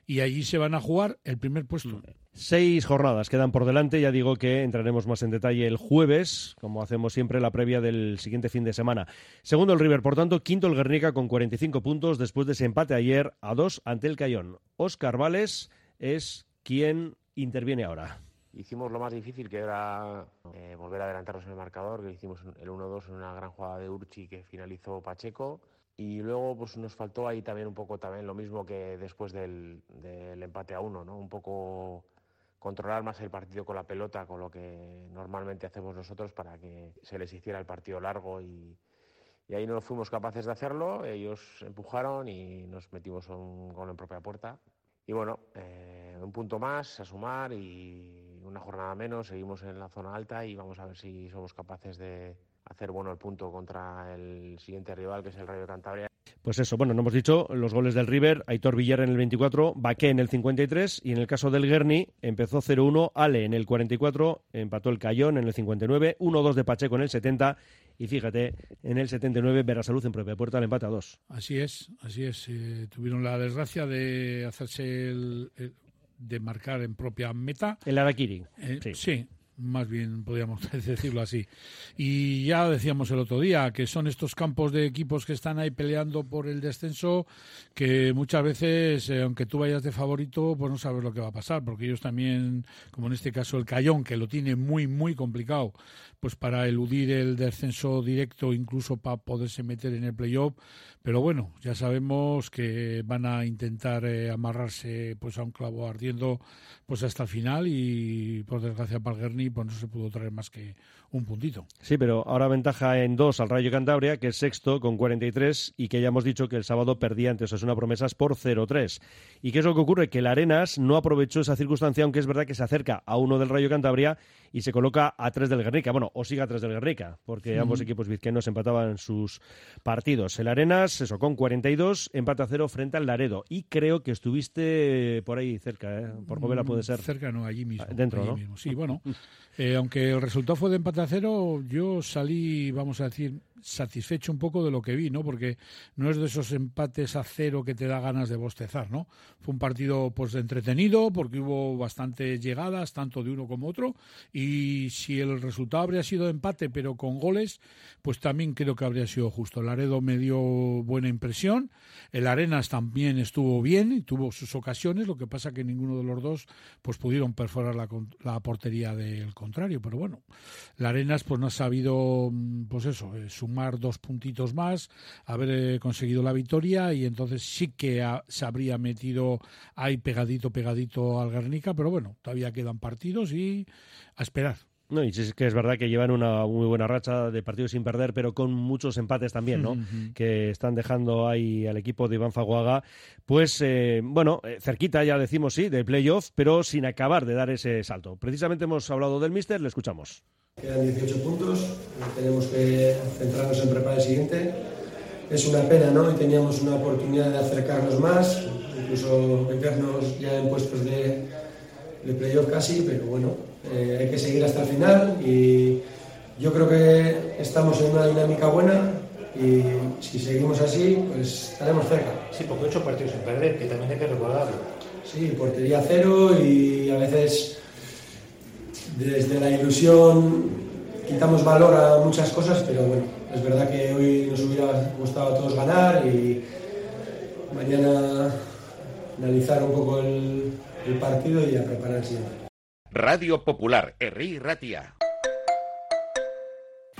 Y allí se van a jugar el primer puesto. Seis jornadas quedan por delante. Ya digo que entraremos más en detalle el jueves, como hacemos siempre, la previa del siguiente fin de semana. Segundo el River, por tanto, quinto el Guernica con 45 puntos después de ese empate ayer a dos ante el Cayón. Óscar Vales es quien interviene ahora. Hicimos lo más difícil, que era eh, volver a adelantarnos en el marcador, que hicimos el 1-2 en una gran jugada de Urchi que finalizó Pacheco. Y luego pues nos faltó ahí también un poco también lo mismo que después del, del empate a uno, ¿no? Un poco controlar más el partido con la pelota, con lo que normalmente hacemos nosotros para que se les hiciera el partido largo y, y ahí no fuimos capaces de hacerlo, ellos empujaron y nos metimos un gol en propia puerta. Y bueno, eh, un punto más a sumar y una jornada menos, seguimos en la zona alta y vamos a ver si somos capaces de hacer bueno el punto contra el siguiente rival que es el Rayo Cantabria. Pues eso, bueno, no hemos dicho los goles del River, Aitor Villar en el 24, Baqué en el 53 y en el caso del Guerni empezó 0-1, Ale en el 44, empató el Cayón en el 59, 1-2 de Pacheco en el 70 y fíjate, en el 79 Verasalud en propia puerta el empate a 2. Así es, así es. eh, tuvieron la desgracia de hacerse el, el- de marcar en propia meta. El Araquiri. Eh, sí. sí, más bien podríamos decirlo así. Y ya decíamos el otro día que son estos campos de equipos que están ahí peleando por el descenso que muchas veces, eh, aunque tú vayas de favorito, pues no sabes lo que va a pasar, porque ellos también, como en este caso el Cayón, que lo tiene muy, muy complicado, pues para eludir el descenso directo, incluso para poderse meter en el playoff. Pero bueno, ya sabemos que van a intentar eh, amarrarse pues a un clavo ardiendo pues hasta el final y por desgracia para el Guerni pues no se pudo traer más que un puntito. Sí, pero ahora ventaja en dos al Rayo Cantabria, que es sexto con 43 y que ya hemos dicho que el sábado perdía ante Osasuna Promesas por 0-3. ¿Y qué es lo que ocurre? Que el Arenas no aprovechó esa circunstancia, aunque es verdad que se acerca a uno del Rayo Cantabria y se coloca a tres del Guernica. Bueno, o sigue a tres del Guernica, porque ambos equipos vizcaínos empataban sus partidos. El Arenas, eso, con 42, empate a cero frente al Laredo. Y creo que estuviste por ahí cerca, ¿eh? Por Povela puede ser. Cerca, no, allí mismo. Dentro, allí ¿no? mismo. Sí, bueno, eh, aunque el resultado fue de empate a cero, yo salí, vamos a decir, satisfecho un poco de lo que vi, ¿no? Porque no es de esos empates a cero que te da ganas de bostezar, ¿no? Fue un partido pues entretenido porque hubo bastantes llegadas, tanto de uno como otro, y si el resultado habría sido empate pero con goles, pues también creo que habría sido justo. Laredo me dio buena impresión, el Arenas también estuvo bien y tuvo sus ocasiones, lo que pasa que ninguno de los dos pues pudieron perforar la, la portería del contrario, pero bueno, la Arenas pues no ha sabido mm, pues eso, eh, sumar dos puntitos más, haber eh, conseguido la victoria y entonces sí que ha- se habría metido ahí pegadito pegadito al Guernica, pero bueno, todavía quedan partidos y a esperar. No, y sí es que es verdad que llevan una muy buena racha de partidos sin perder, pero con muchos empates también, ¿no? Que están dejando ahí al equipo de Iván Faguaga, pues, eh, bueno, eh, cerquita ya decimos sí, del playoff, pero sin acabar de dar ese salto. Precisamente hemos hablado del Mister, le escuchamos. Quedan 18 puntos, tenemos que centrarnos en preparar el siguiente. Es una pena, ¿no? Y teníamos una oportunidad de acercarnos más, incluso meternos ya en puestos de, de playoff casi, pero bueno, eh, hay que seguir hasta el final y yo creo que estamos en una dinámica buena y si seguimos así, pues estaremos cerca. Sí, porque ocho partidos sin perder, que también hay que recordarlo. Sí, portería cero y a veces desde la ilusión quitamos valor a muchas cosas, pero bueno, es verdad que hoy nos hubiera gustado a todos ganar y mañana analizar un poco el, partido y a preparar el siguiente. Radio Popular, Herri Ratia.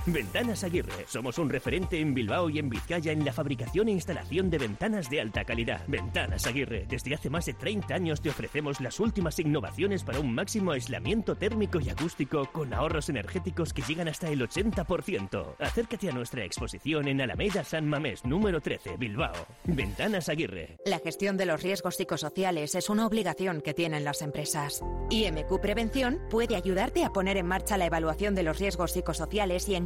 Ventanas Aguirre. Somos un referente en Bilbao y en Vizcaya en la fabricación e instalación de ventanas de alta calidad. Ventanas Aguirre. Desde hace más de 30 años te ofrecemos las últimas innovaciones para un máximo aislamiento térmico y acústico con ahorros energéticos que llegan hasta el 80%. Acércate a nuestra exposición en Alameda San Mamés, número 13, Bilbao. Ventanas Aguirre. La gestión de los riesgos psicosociales es una obligación que tienen las empresas. IMQ Prevención puede ayudarte a poner en marcha la evaluación de los riesgos psicosociales y en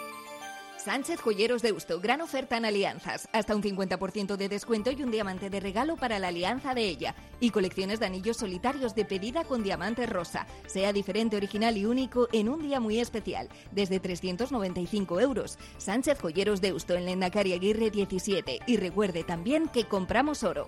Sánchez Joyeros de Usto, gran oferta en alianzas, hasta un 50% de descuento y un diamante de regalo para la alianza de ella. Y colecciones de anillos solitarios de pedida con diamante rosa. Sea diferente, original y único en un día muy especial, desde 395 euros. Sánchez Joyeros de Usto en Lendakari Aguirre 17. Y recuerde también que compramos oro.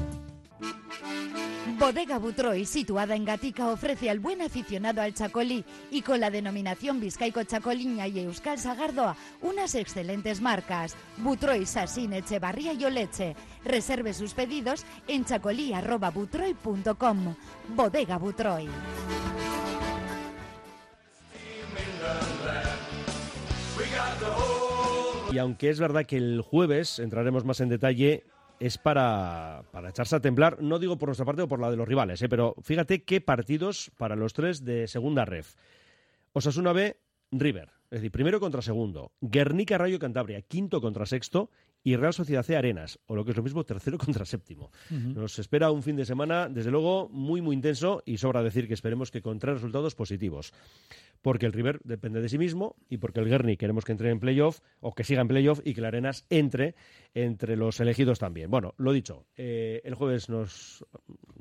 Bodega Butroy, situada en Gatica, ofrece al buen aficionado al chacolí y con la denominación Vizcaico Chacoliña y Euskal Sagardoa unas excelentes marcas. Butroy, Sasín, Echevarría y Oleche. Reserve sus pedidos en chacolí.butroy.com. Bodega Butroy. Y aunque es verdad que el jueves entraremos más en detalle, es para, para echarse a temblar, no digo por nuestra parte o por la de los rivales, ¿eh? pero fíjate qué partidos para los tres de segunda ref. Osasuna B, River, es decir, primero contra segundo. Guernica Rayo Cantabria, quinto contra sexto. Y Real Sociedad C Arenas, o lo que es lo mismo, tercero contra séptimo. Nos espera un fin de semana, desde luego, muy, muy intenso y sobra decir que esperemos que con tres resultados positivos. Porque el River depende de sí mismo y porque el Guerni queremos que entre en playoff o que siga en playoff y que el Arenas entre entre los elegidos también. Bueno, lo dicho, eh, el jueves nos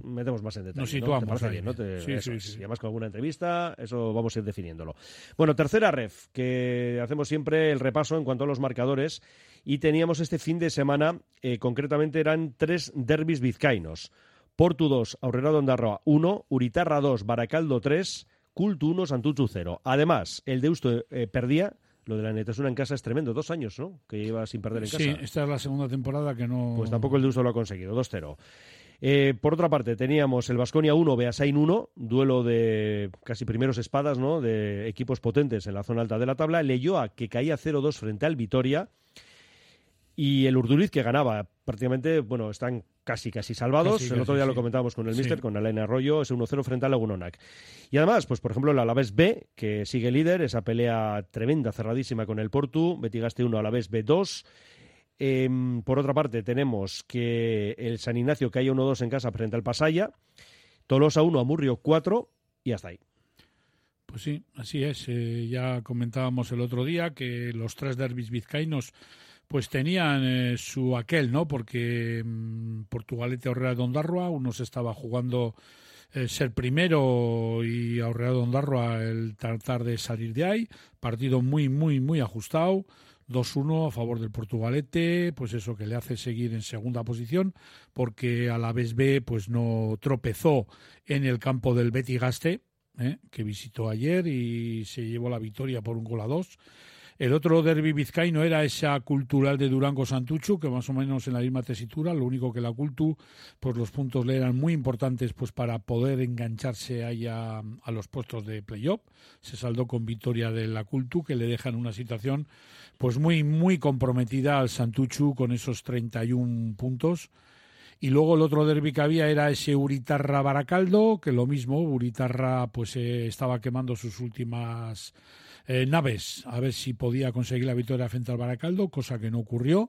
metemos más en detalle. Nos ¿no? situamos ¿Te parece ahí. bien, ¿no? Te- Sí, eso sí, sí. Y además con alguna entrevista, eso vamos a ir definiéndolo. Bueno, tercera ref, que hacemos siempre el repaso en cuanto a los marcadores. Y teníamos este fin de semana, eh, concretamente eran tres derbis vizcaínos. Portu 2, Aurrera Ondarroa 1, Uritarra 2, Baracaldo 3, Cultu 1, Santuchu 0. Además, el Deusto eh, perdía, lo de la Netasuna en casa es tremendo, dos años, ¿no? Que lleva sin perder en casa. Sí, esta es la segunda temporada que no... Pues tampoco el Deusto lo ha conseguido, 2-0. Eh, por otra parte, teníamos el Vasconia 1, Beasain 1, duelo de casi primeros espadas, ¿no? De equipos potentes en la zona alta de la tabla. Leyoa, que caía 0-2 frente al Vitoria. Y el Urduriz, que ganaba prácticamente, bueno, están casi, casi salvados. Casi, el otro día lo comentábamos con el Sí. Mister, con Alain Arroyo, ese 1-0 frente al Lagunonac. Y además, pues por ejemplo, el Alavés B, que sigue líder, esa pelea tremenda, cerradísima con el Portu, Betigaste 1, Alavés B2. Em, por otra parte, tenemos que el San Ignacio cae 1-2 en casa frente al Pasaya, Tolosa 1, Amurrio 4 y hasta ahí. Pues sí, así es. Eh, ya comentábamos el otro día que los tres derbis vizcaínos pues tenían eh, su aquel, ¿no? Porque mm, Portugalete Orrea de Ondarroa, uno se estaba jugando eh, ser primero y a Orrea de Ondarroa el tratar de salir de ahí. Partido muy, muy, muy ajustado. 2-1 a favor del Portugalete, pues eso que le hace seguir en segunda posición, porque a la vez B pues no tropezó en el campo del Betty Gaste, ¿eh? que visitó ayer y se llevó la victoria por un gol a dos. El otro derby vizcaíno era esa cultural de Durango Santuchu, que más o menos en la misma tesitura, lo único que la cultu, pues los puntos le eran muy importantes pues para poder engancharse ahí a, los puestos de playoff. Se saldó con victoria de la cultu, que le deja en una situación pues muy, muy comprometida al Santuchu con esos 31 puntos. Y luego el otro derbi que había era ese Uritarra Baracaldo, que lo mismo, Uritarra pues eh, estaba quemando sus últimas eh, naves a ver si podía conseguir la victoria frente al Baracaldo, cosa que no ocurrió,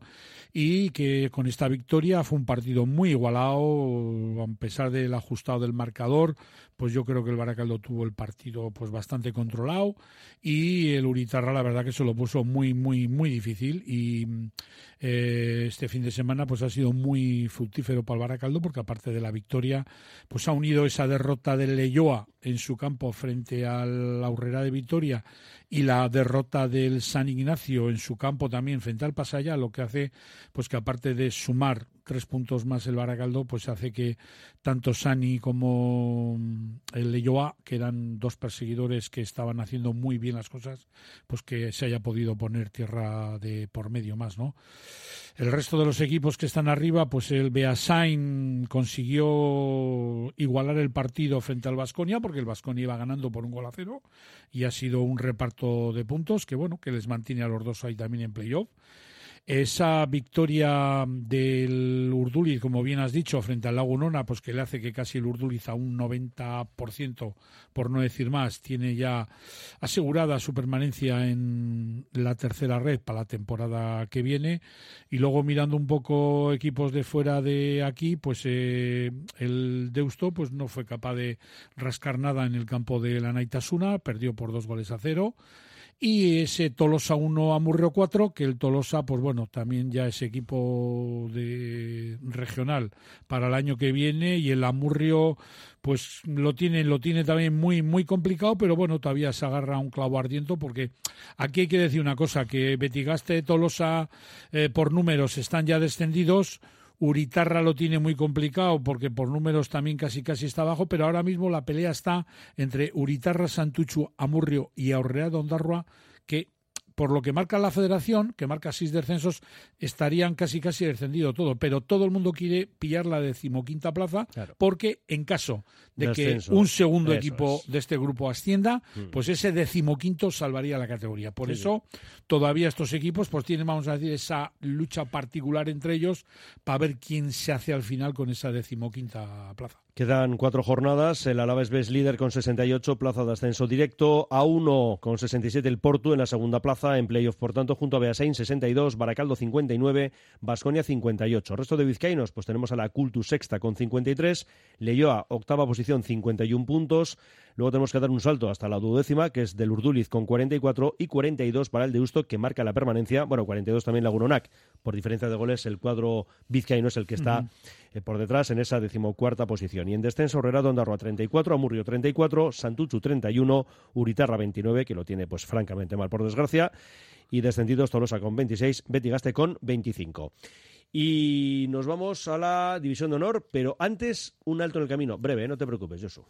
y que con esta victoria fue un partido muy igualado, a pesar del ajustado del marcador, pues yo creo que el Baracaldo tuvo el partido pues bastante controlado y el Uritarra la verdad que se lo puso muy muy muy difícil y eh, este fin de semana pues ha sido muy fructífero para el Baracaldo porque aparte de la victoria, pues ha unido esa derrota del Leyoa en su campo frente a la Aurrera de Vitoria y la derrota del San Ignacio en su campo también frente al Pasaya, lo que hace pues que aparte de sumar tres puntos más el Baracaldo, pues hace que tanto Sani como mm, el Leyoa, que eran dos perseguidores que estaban haciendo muy bien las cosas, pues que se haya podido poner tierra de por medio más, ¿no? El resto de los equipos que están arriba, pues el Beasain consiguió igualar el partido frente al Vasconia, porque el Vasconia iba ganando por un gol a cero, y ha sido un reparto de puntos que, bueno, que les mantiene a los dos ahí también en playoff. Esa victoria del Urduliz, como bien has dicho, frente al Lago Nona, pues que le hace que casi el Urduliz a un 90%, por no decir más, tiene ya asegurada su permanencia en la tercera red para la temporada que viene. Y luego mirando un poco equipos de fuera de aquí, pues eh, el Deusto pues no fue capaz de rascar nada en el campo de la Naitasuna, perdió por dos goles a cero y ese Tolosa 1 Amurrio 4, que el Tolosa, pues bueno, también ya es equipo de regional para el año que viene. Y el Amurrio pues lo tiene lo tiene también muy muy complicado, pero bueno, todavía se agarra un clavo ardiento porque aquí hay que decir una cosa, que Betigaste, Tolosa eh, por números están ya descendidos, Uritarra lo tiene muy complicado porque por números también casi casi está abajo, pero ahora mismo la pelea está entre Uritarra, Santuchu, Amurrio y Aurrea Ondarroa, que por lo que marca la federación, que marca seis descensos, estarían casi casi descendido todo. Pero todo el mundo quiere pillar la decimoquinta plaza, porque en caso de que un segundo Eso equipo es. de este grupo ascienda, Mm. pues ese decimoquinto salvaría la categoría. Por Sí, eso todavía estos equipos pues tienen, vamos a decir, esa lucha particular entre ellos para ver quién se hace al final con esa decimoquinta plaza. Quedan cuatro jornadas. El Alavés es líder con 68, plaza de ascenso directo. A 1 con 67 el Porto en la segunda plaza, en playoff, por tanto, junto a Beasain 62, Baracaldo 59, Basconia 58. El resto de vizcaínos, pues tenemos a la Cultus sexta con 53, Leyoa octava posición 51 puntos. Luego tenemos que dar un salto hasta la duodécima, que es del Urduliz con 44 y 42 para el Deusto, que marca la permanencia. Bueno, 42 también la Guronac. Por diferencia de goles, el cuadro vizcaíno es el que está eh, por detrás en esa decimocuarta posición. Y en descenso, Herrera Ondarroa 34, Amurrio 34, Santuchu 31, Uritarra 29, que lo tiene pues francamente mal por desgracia, y descendidos Tolosa con 26, Betigaste con 25. Y nos vamos a la división de honor, pero antes un alto en el camino, breve, ¿eh? no te preocupes, Josu.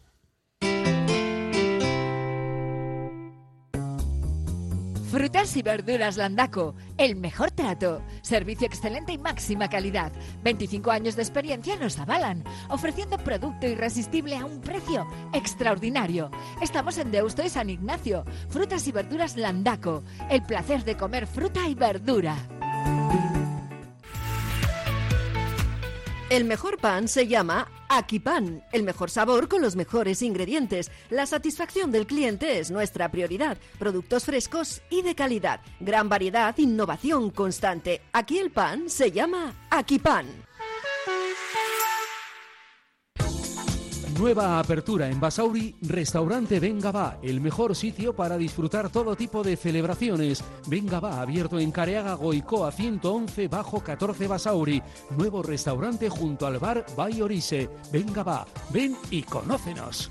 Frutas y verduras Landaco, el mejor trato, servicio excelente y máxima calidad. 25 años de experiencia nos avalan, ofreciendo producto irresistible a un precio extraordinario. Estamos en Deusto y San Ignacio. Frutas y verduras Landaco, el placer de comer fruta y verdura. El mejor pan se llama Akipan, el mejor sabor con los mejores ingredientes. La satisfacción del cliente es nuestra prioridad. Productos frescos y de calidad. Gran variedad, innovación constante. Aquí el pan se llama Akipan. Nueva apertura en Basauri, Restaurante Venga Va, el mejor sitio para disfrutar todo tipo de celebraciones. Venga Va, abierto en Careaga Goicoa 111 bajo 14 Basauri. Nuevo restaurante junto al bar Bay Orise. Venga Va, ven y conócenos.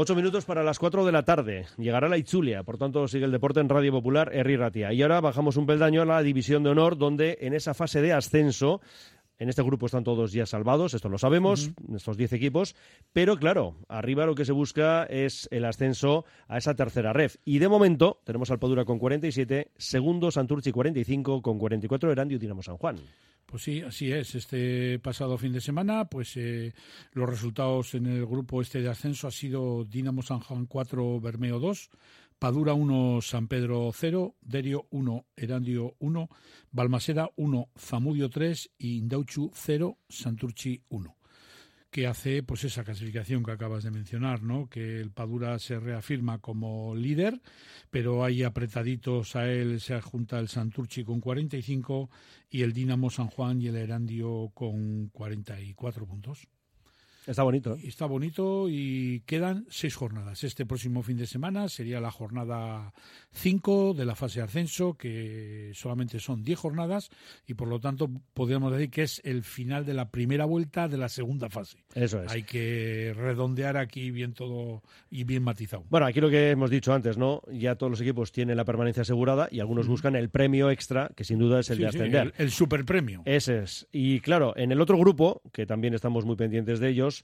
Ocho minutos para las cuatro de la tarde. Llegará la Itzulia, por tanto sigue el deporte en Radio Popular, Herri Ratia. Y ahora bajamos un peldaño a la División de Honor, donde en esa fase de ascenso, en este grupo están todos ya salvados, esto lo sabemos, estos diez equipos, pero claro, arriba lo que se busca es el ascenso a esa tercera ref. Y de momento tenemos al Padura con 47, segundo Santurci 45, con 44 Erandio Dinamo San Juan. Pues sí, así es. Este pasado fin de semana, pues eh, los resultados en el grupo este de ascenso ha sido Dinamo San Juan 4, Bermeo 2, Padura 1, San Pedro 0, Derio 1, Erandio 1, Balmaseda 1, Zamudio 3 y Indauchu 0, Santurchi 1. que hace pues esa clasificación que acabas de mencionar, ¿no? Que el Padura se reafirma como líder, pero hay apretaditos a él se adjunta el Santurchi con 45 y el Dinamo San Juan y el Erandio con 44 puntos. Está bonito. Y Está bonito y quedan seis jornadas. Este próximo fin de semana sería la jornada 5 de la fase de ascenso, que solamente son 10 jornadas y por lo tanto podríamos decir que es el final de la primera vuelta de la segunda fase. Eso es. Hay que redondear aquí bien todo y bien matizado. Bueno, aquí lo que hemos dicho antes, ¿no? Ya todos los equipos tienen la permanencia asegurada y algunos buscan el premio extra, que sin duda es el Sí, de sí, ascender. el, el superpremio. Ese es. Y claro, en el otro grupo, que también estamos muy pendientes de ellos,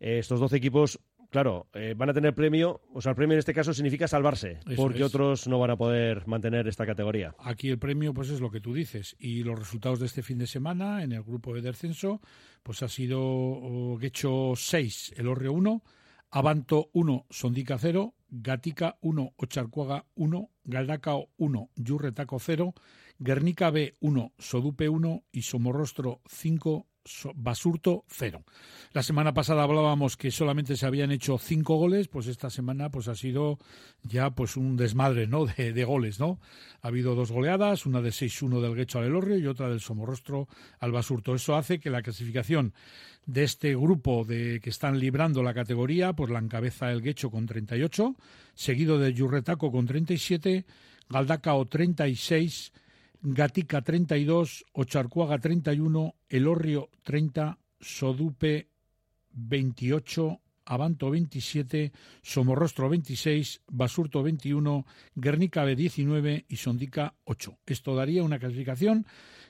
eh, estos 12 equipos, claro, eh, van a tener premio, o sea, el premio en este caso significa salvarse, Eso porque es. otros no van a poder mantener esta categoría. Aquí el premio, pues es lo que tú dices. Y los resultados de este fin de semana en el grupo de descenso, pues ha sido Guecho 6, El Orrio 1, Abanto 1, Sondica 0, Gatica 1, Ocharcuaga 1, Galdacao 1, Yurretaco 0, Guernica B 1, Sodupe 1 y Somorrostro 5, So- Basurto 0. La semana pasada hablábamos que solamente se habían hecho cinco goles, pues esta semana pues ha sido ya pues un desmadre, ¿no? De, de goles, ¿no? Ha habido dos goleadas, una de 6-1 del Guecho al Elorrio y otra del Somorrostro al Basurto. Eso hace que la clasificación de este grupo de que están librando la categoría, pues la encabeza el Guecho con 38, seguido de Yurretaco con 37, Galdacao 36, Gatica 32, Ocharcuaga 31, Elorrio 30, Sodupe 28, Abanto 27, Somorrostro 26, Basurto 21, Guernica B 19 y Sondica 8. Esto daría una clasificación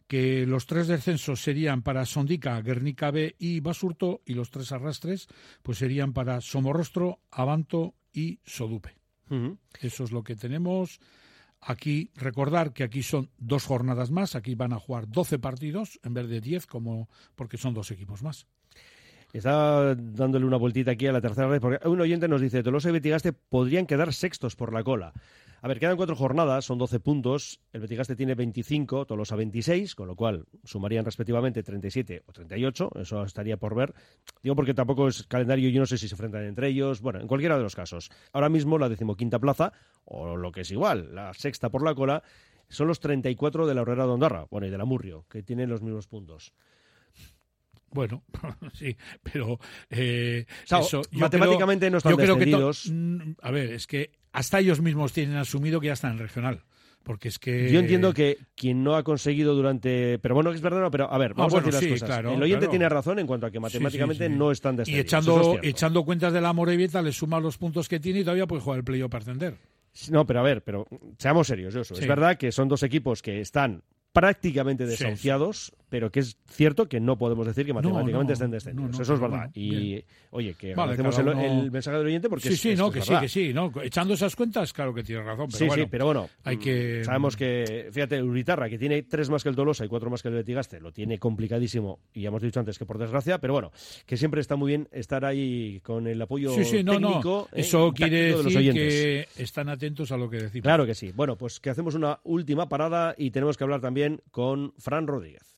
que los tres descensos serían para Sondica, Guernica B y Basurto y los tres arrastres pues serían para Somorrostro, Abanto y Sodupe. Eso es lo que tenemos. Aquí, recordar que aquí son dos jornadas más, aquí van a jugar 12 partidos en vez de 10, como, porque son dos equipos más. Está dándole una vueltita aquí a la tercera red, porque un oyente nos dice, Tolosa y Betigaste podrían quedar sextos por la cola. A ver, quedan cuatro jornadas, son 12 puntos, el Betigaste tiene 25, Tolosa 26, con lo cual sumarían respectivamente 37 o 38, eso estaría por ver. Digo porque tampoco es calendario, yo no sé si se enfrentan entre ellos, bueno, en cualquiera de los casos. Ahora mismo la decimoquinta plaza, o lo que es igual, la sexta por la cola, son los 34 de la Herrera de Ondarra, bueno, y de la Murrio, que tienen los mismos puntos. Bueno, sí, pero eh, O sea, eso, yo matemáticamente creo- no están yo creo que a ver, es que hasta ellos mismos tienen asumido que ya están en regional. Porque es que. Yo entiendo que quien no ha conseguido durante. Pero bueno, es verdad, no, pero a ver, Ah, vamos bueno, a decir sí, las cosas. claro, el oyente claro. tiene razón en cuanto a que sí, matemáticamente sí. no están Y echando, Eso es echando cuentas de la Morevieta, le suma los puntos que tiene y todavía puede jugar el playoff para ascender. No, pero a ver, pero seamos serios. Sí. Es verdad que son dos equipos que están prácticamente desahuciados, pero que es cierto que no podemos decir que matemáticamente no, estén descendidos. no, no, Eso es verdad. y oye, que Vale, agradecemos el, cada uno- el mensaje del oyente porque sí, sí, no, que sí, que sí, no, echando esas cuentas, claro que tiene razón, pero sí, bueno, sí, pero bueno, hay mm, que sabemos que, fíjate, Uritarra, que tiene tres más que el Tolosa y cuatro más que el Betigaste, lo tiene complicadísimo, y ya hemos dicho antes que por desgracia, pero bueno, que siempre está muy bien estar ahí con el apoyo Sí, sí, no, técnico. eh, Eso quiere táctico de los decir oyentes. que están atentos a lo que decimos. Claro que sí. Bueno, pues que hacemos una última parada y tenemos que hablar también con Fran Rodríguez.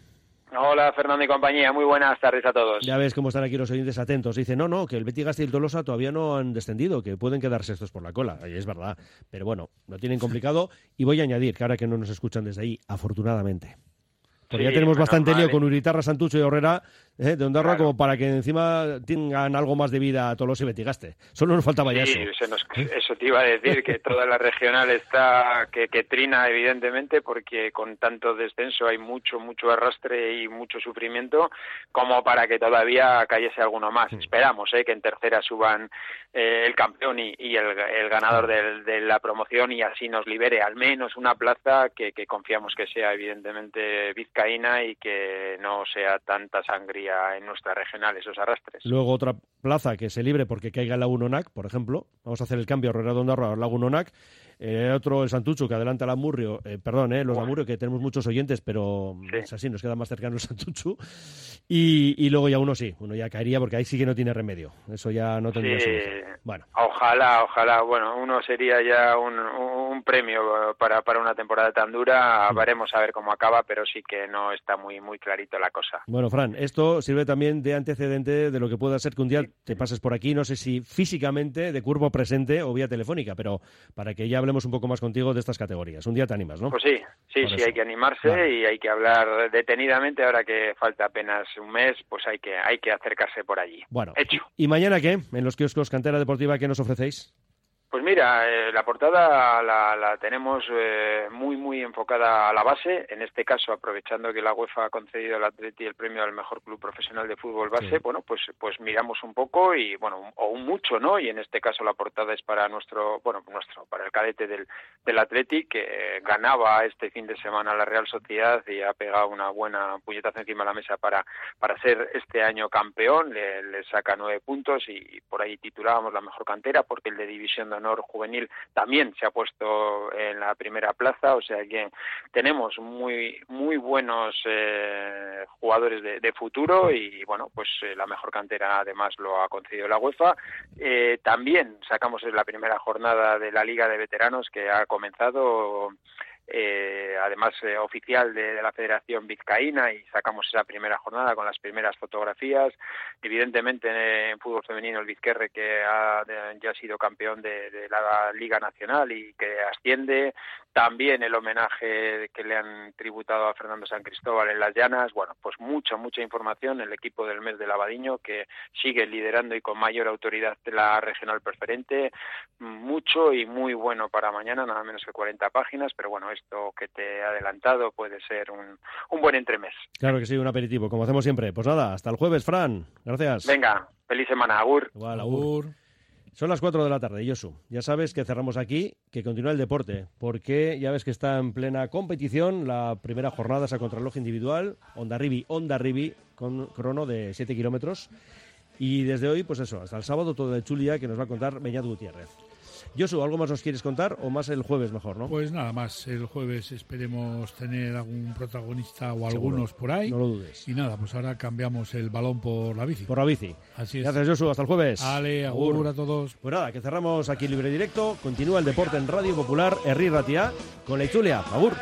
Hola Fernando y compañía, muy buenas tardes a todos. Ya ves cómo están aquí los oyentes atentos. Dice, no, no, que el Betis Gasti y el Tolosa todavía no han descendido, que pueden quedarse estos por la cola. Y es verdad. Pero bueno, lo tienen complicado. Y voy a añadir que ahora que no nos escuchan desde ahí, afortunadamente. Porque Sí, ya tenemos bastante lío mal, con Uritarra, Santucho y Herrera eh, de Ondarra como para que encima tengan algo más de vida a Tolosa y Betigaste. Solo nos faltaba ya Sí, eso. se nos- eso te iba a decir, que toda la regional está que, que trina evidentemente porque con tanto descenso hay mucho, mucho arrastre y mucho sufrimiento como para que todavía cayese alguno más. Esperamos eh, que en tercera suban eh, el campeón y, y el, el ganador del- de la promoción y así nos libere al menos una plaza que, que confiamos que sea evidentemente vizcaína y que no sea tanta sangría todavía en nuestra regional esos arrastres. Luego otra plaza que se libre porque caiga el Lagunonac, por ejemplo. Vamos a hacer el cambio Redondo a Lagunonac. Eh, otro, el Santucho, que adelanta el Amurrio. Eh, perdón, eh, los de Amurrio, que tenemos muchos oyentes, pero es así, nos queda más cercano el Santucho. Y, y, luego ya uno sí, uno ya caería porque ahí sí que no tiene remedio. Eso ya no tendría Sí. solución. Bueno, Ojalá, ojalá. Bueno, uno sería ya un, un premio para, para una temporada tan dura. Veremos a ver cómo acaba, pero sí que no está muy, muy clarito la cosa. Bueno, Fran, esto sirve también de antecedente de lo que pueda ser que un día te pases por aquí, no sé si físicamente, de cuerpo presente o vía telefónica, pero para que ya un poco más contigo de estas categorías. Un día te animas, ¿no? Pues sí, sí, Por sí, eso. hay que animarse y hay que hablar detenidamente. Ahora que falta apenas un mes, pues hay que, hay que acercarse por allí. Bueno, Hecho. ¿y mañana qué? En los kioscos Cantera Deportiva, ¿qué nos ofrecéis? Pues mira, eh, la portada la, la tenemos eh, muy, muy enfocada a la base. En este caso, aprovechando que la UEFA ha concedido al Atleti el premio al mejor club profesional de fútbol base, Sí. bueno, pues, pues miramos un poco y, bueno, o un mucho, ¿no? Y en este caso la portada es para nuestro, bueno, nuestro, para el cadete del, del Atleti, que eh, ganaba este fin de semana la Real Sociedad y ha pegado una buena puñetazo encima de la mesa para, para ser este año campeón. Le, le saca nueve puntos y por ahí titulábamos la mejor cantera porque el de División de Honor Juvenil también se ha puesto en la primera plaza. O sea que tenemos muy, muy buenos eh, jugadores de, de futuro y bueno, pues eh, la mejor cantera además lo ha concedido la UEFA. Eh, también sacamos la primera jornada de la Liga de Veteranos que ha comenzado eh, además eh, oficial de, la Federación Vizcaína y sacamos esa primera jornada con las primeras fotografías. Evidentemente en fútbol femenino el Vizquerre que ha ya ha sido campeón de, de la Liga Nacional y que asciende. También el homenaje que le han tributado a Fernando San Cristóbal en las Llanas. Bueno, pues mucha, mucha información. El equipo del mes de Lavadiño que sigue liderando y con mayor autoridad la regional preferente. Mucho y muy bueno para mañana, nada menos que 40 páginas. Pero bueno, esto que te he adelantado puede ser un, un buen entremés. Claro que sí, un aperitivo, como hacemos siempre. Pues nada, hasta el jueves, Fran. Gracias. Venga, feliz semana, Agur. Igual, agur. Son las 4 de la tarde, Yosu. Ya sabes que cerramos aquí, que continúa el deporte, porque ya ves que está en plena competición la primera jornada esa contrarreloj individual, Onda Ribi, Onda Ribi, con crono de 7 kilómetros. Y desde hoy, pues eso, hasta el sábado todo de Chulia, que nos va a contar Beñat Gutiérrez. Yosu, ¿algo más nos quieres contar o más el jueves mejor, no? Pues nada más, el jueves esperemos tener algún protagonista o Seguro. algunos por ahí. No lo dudes. Y nada, pues ahora cambiamos el balón por la bici. Por la bici. Así es. Gracias, Josu. Hasta el jueves. Ale, agur a todos. Pues nada, que cerramos aquí libre directo. Continúa el deporte en Radio Popular, Herri Ratia, con la Ichulia. Agur.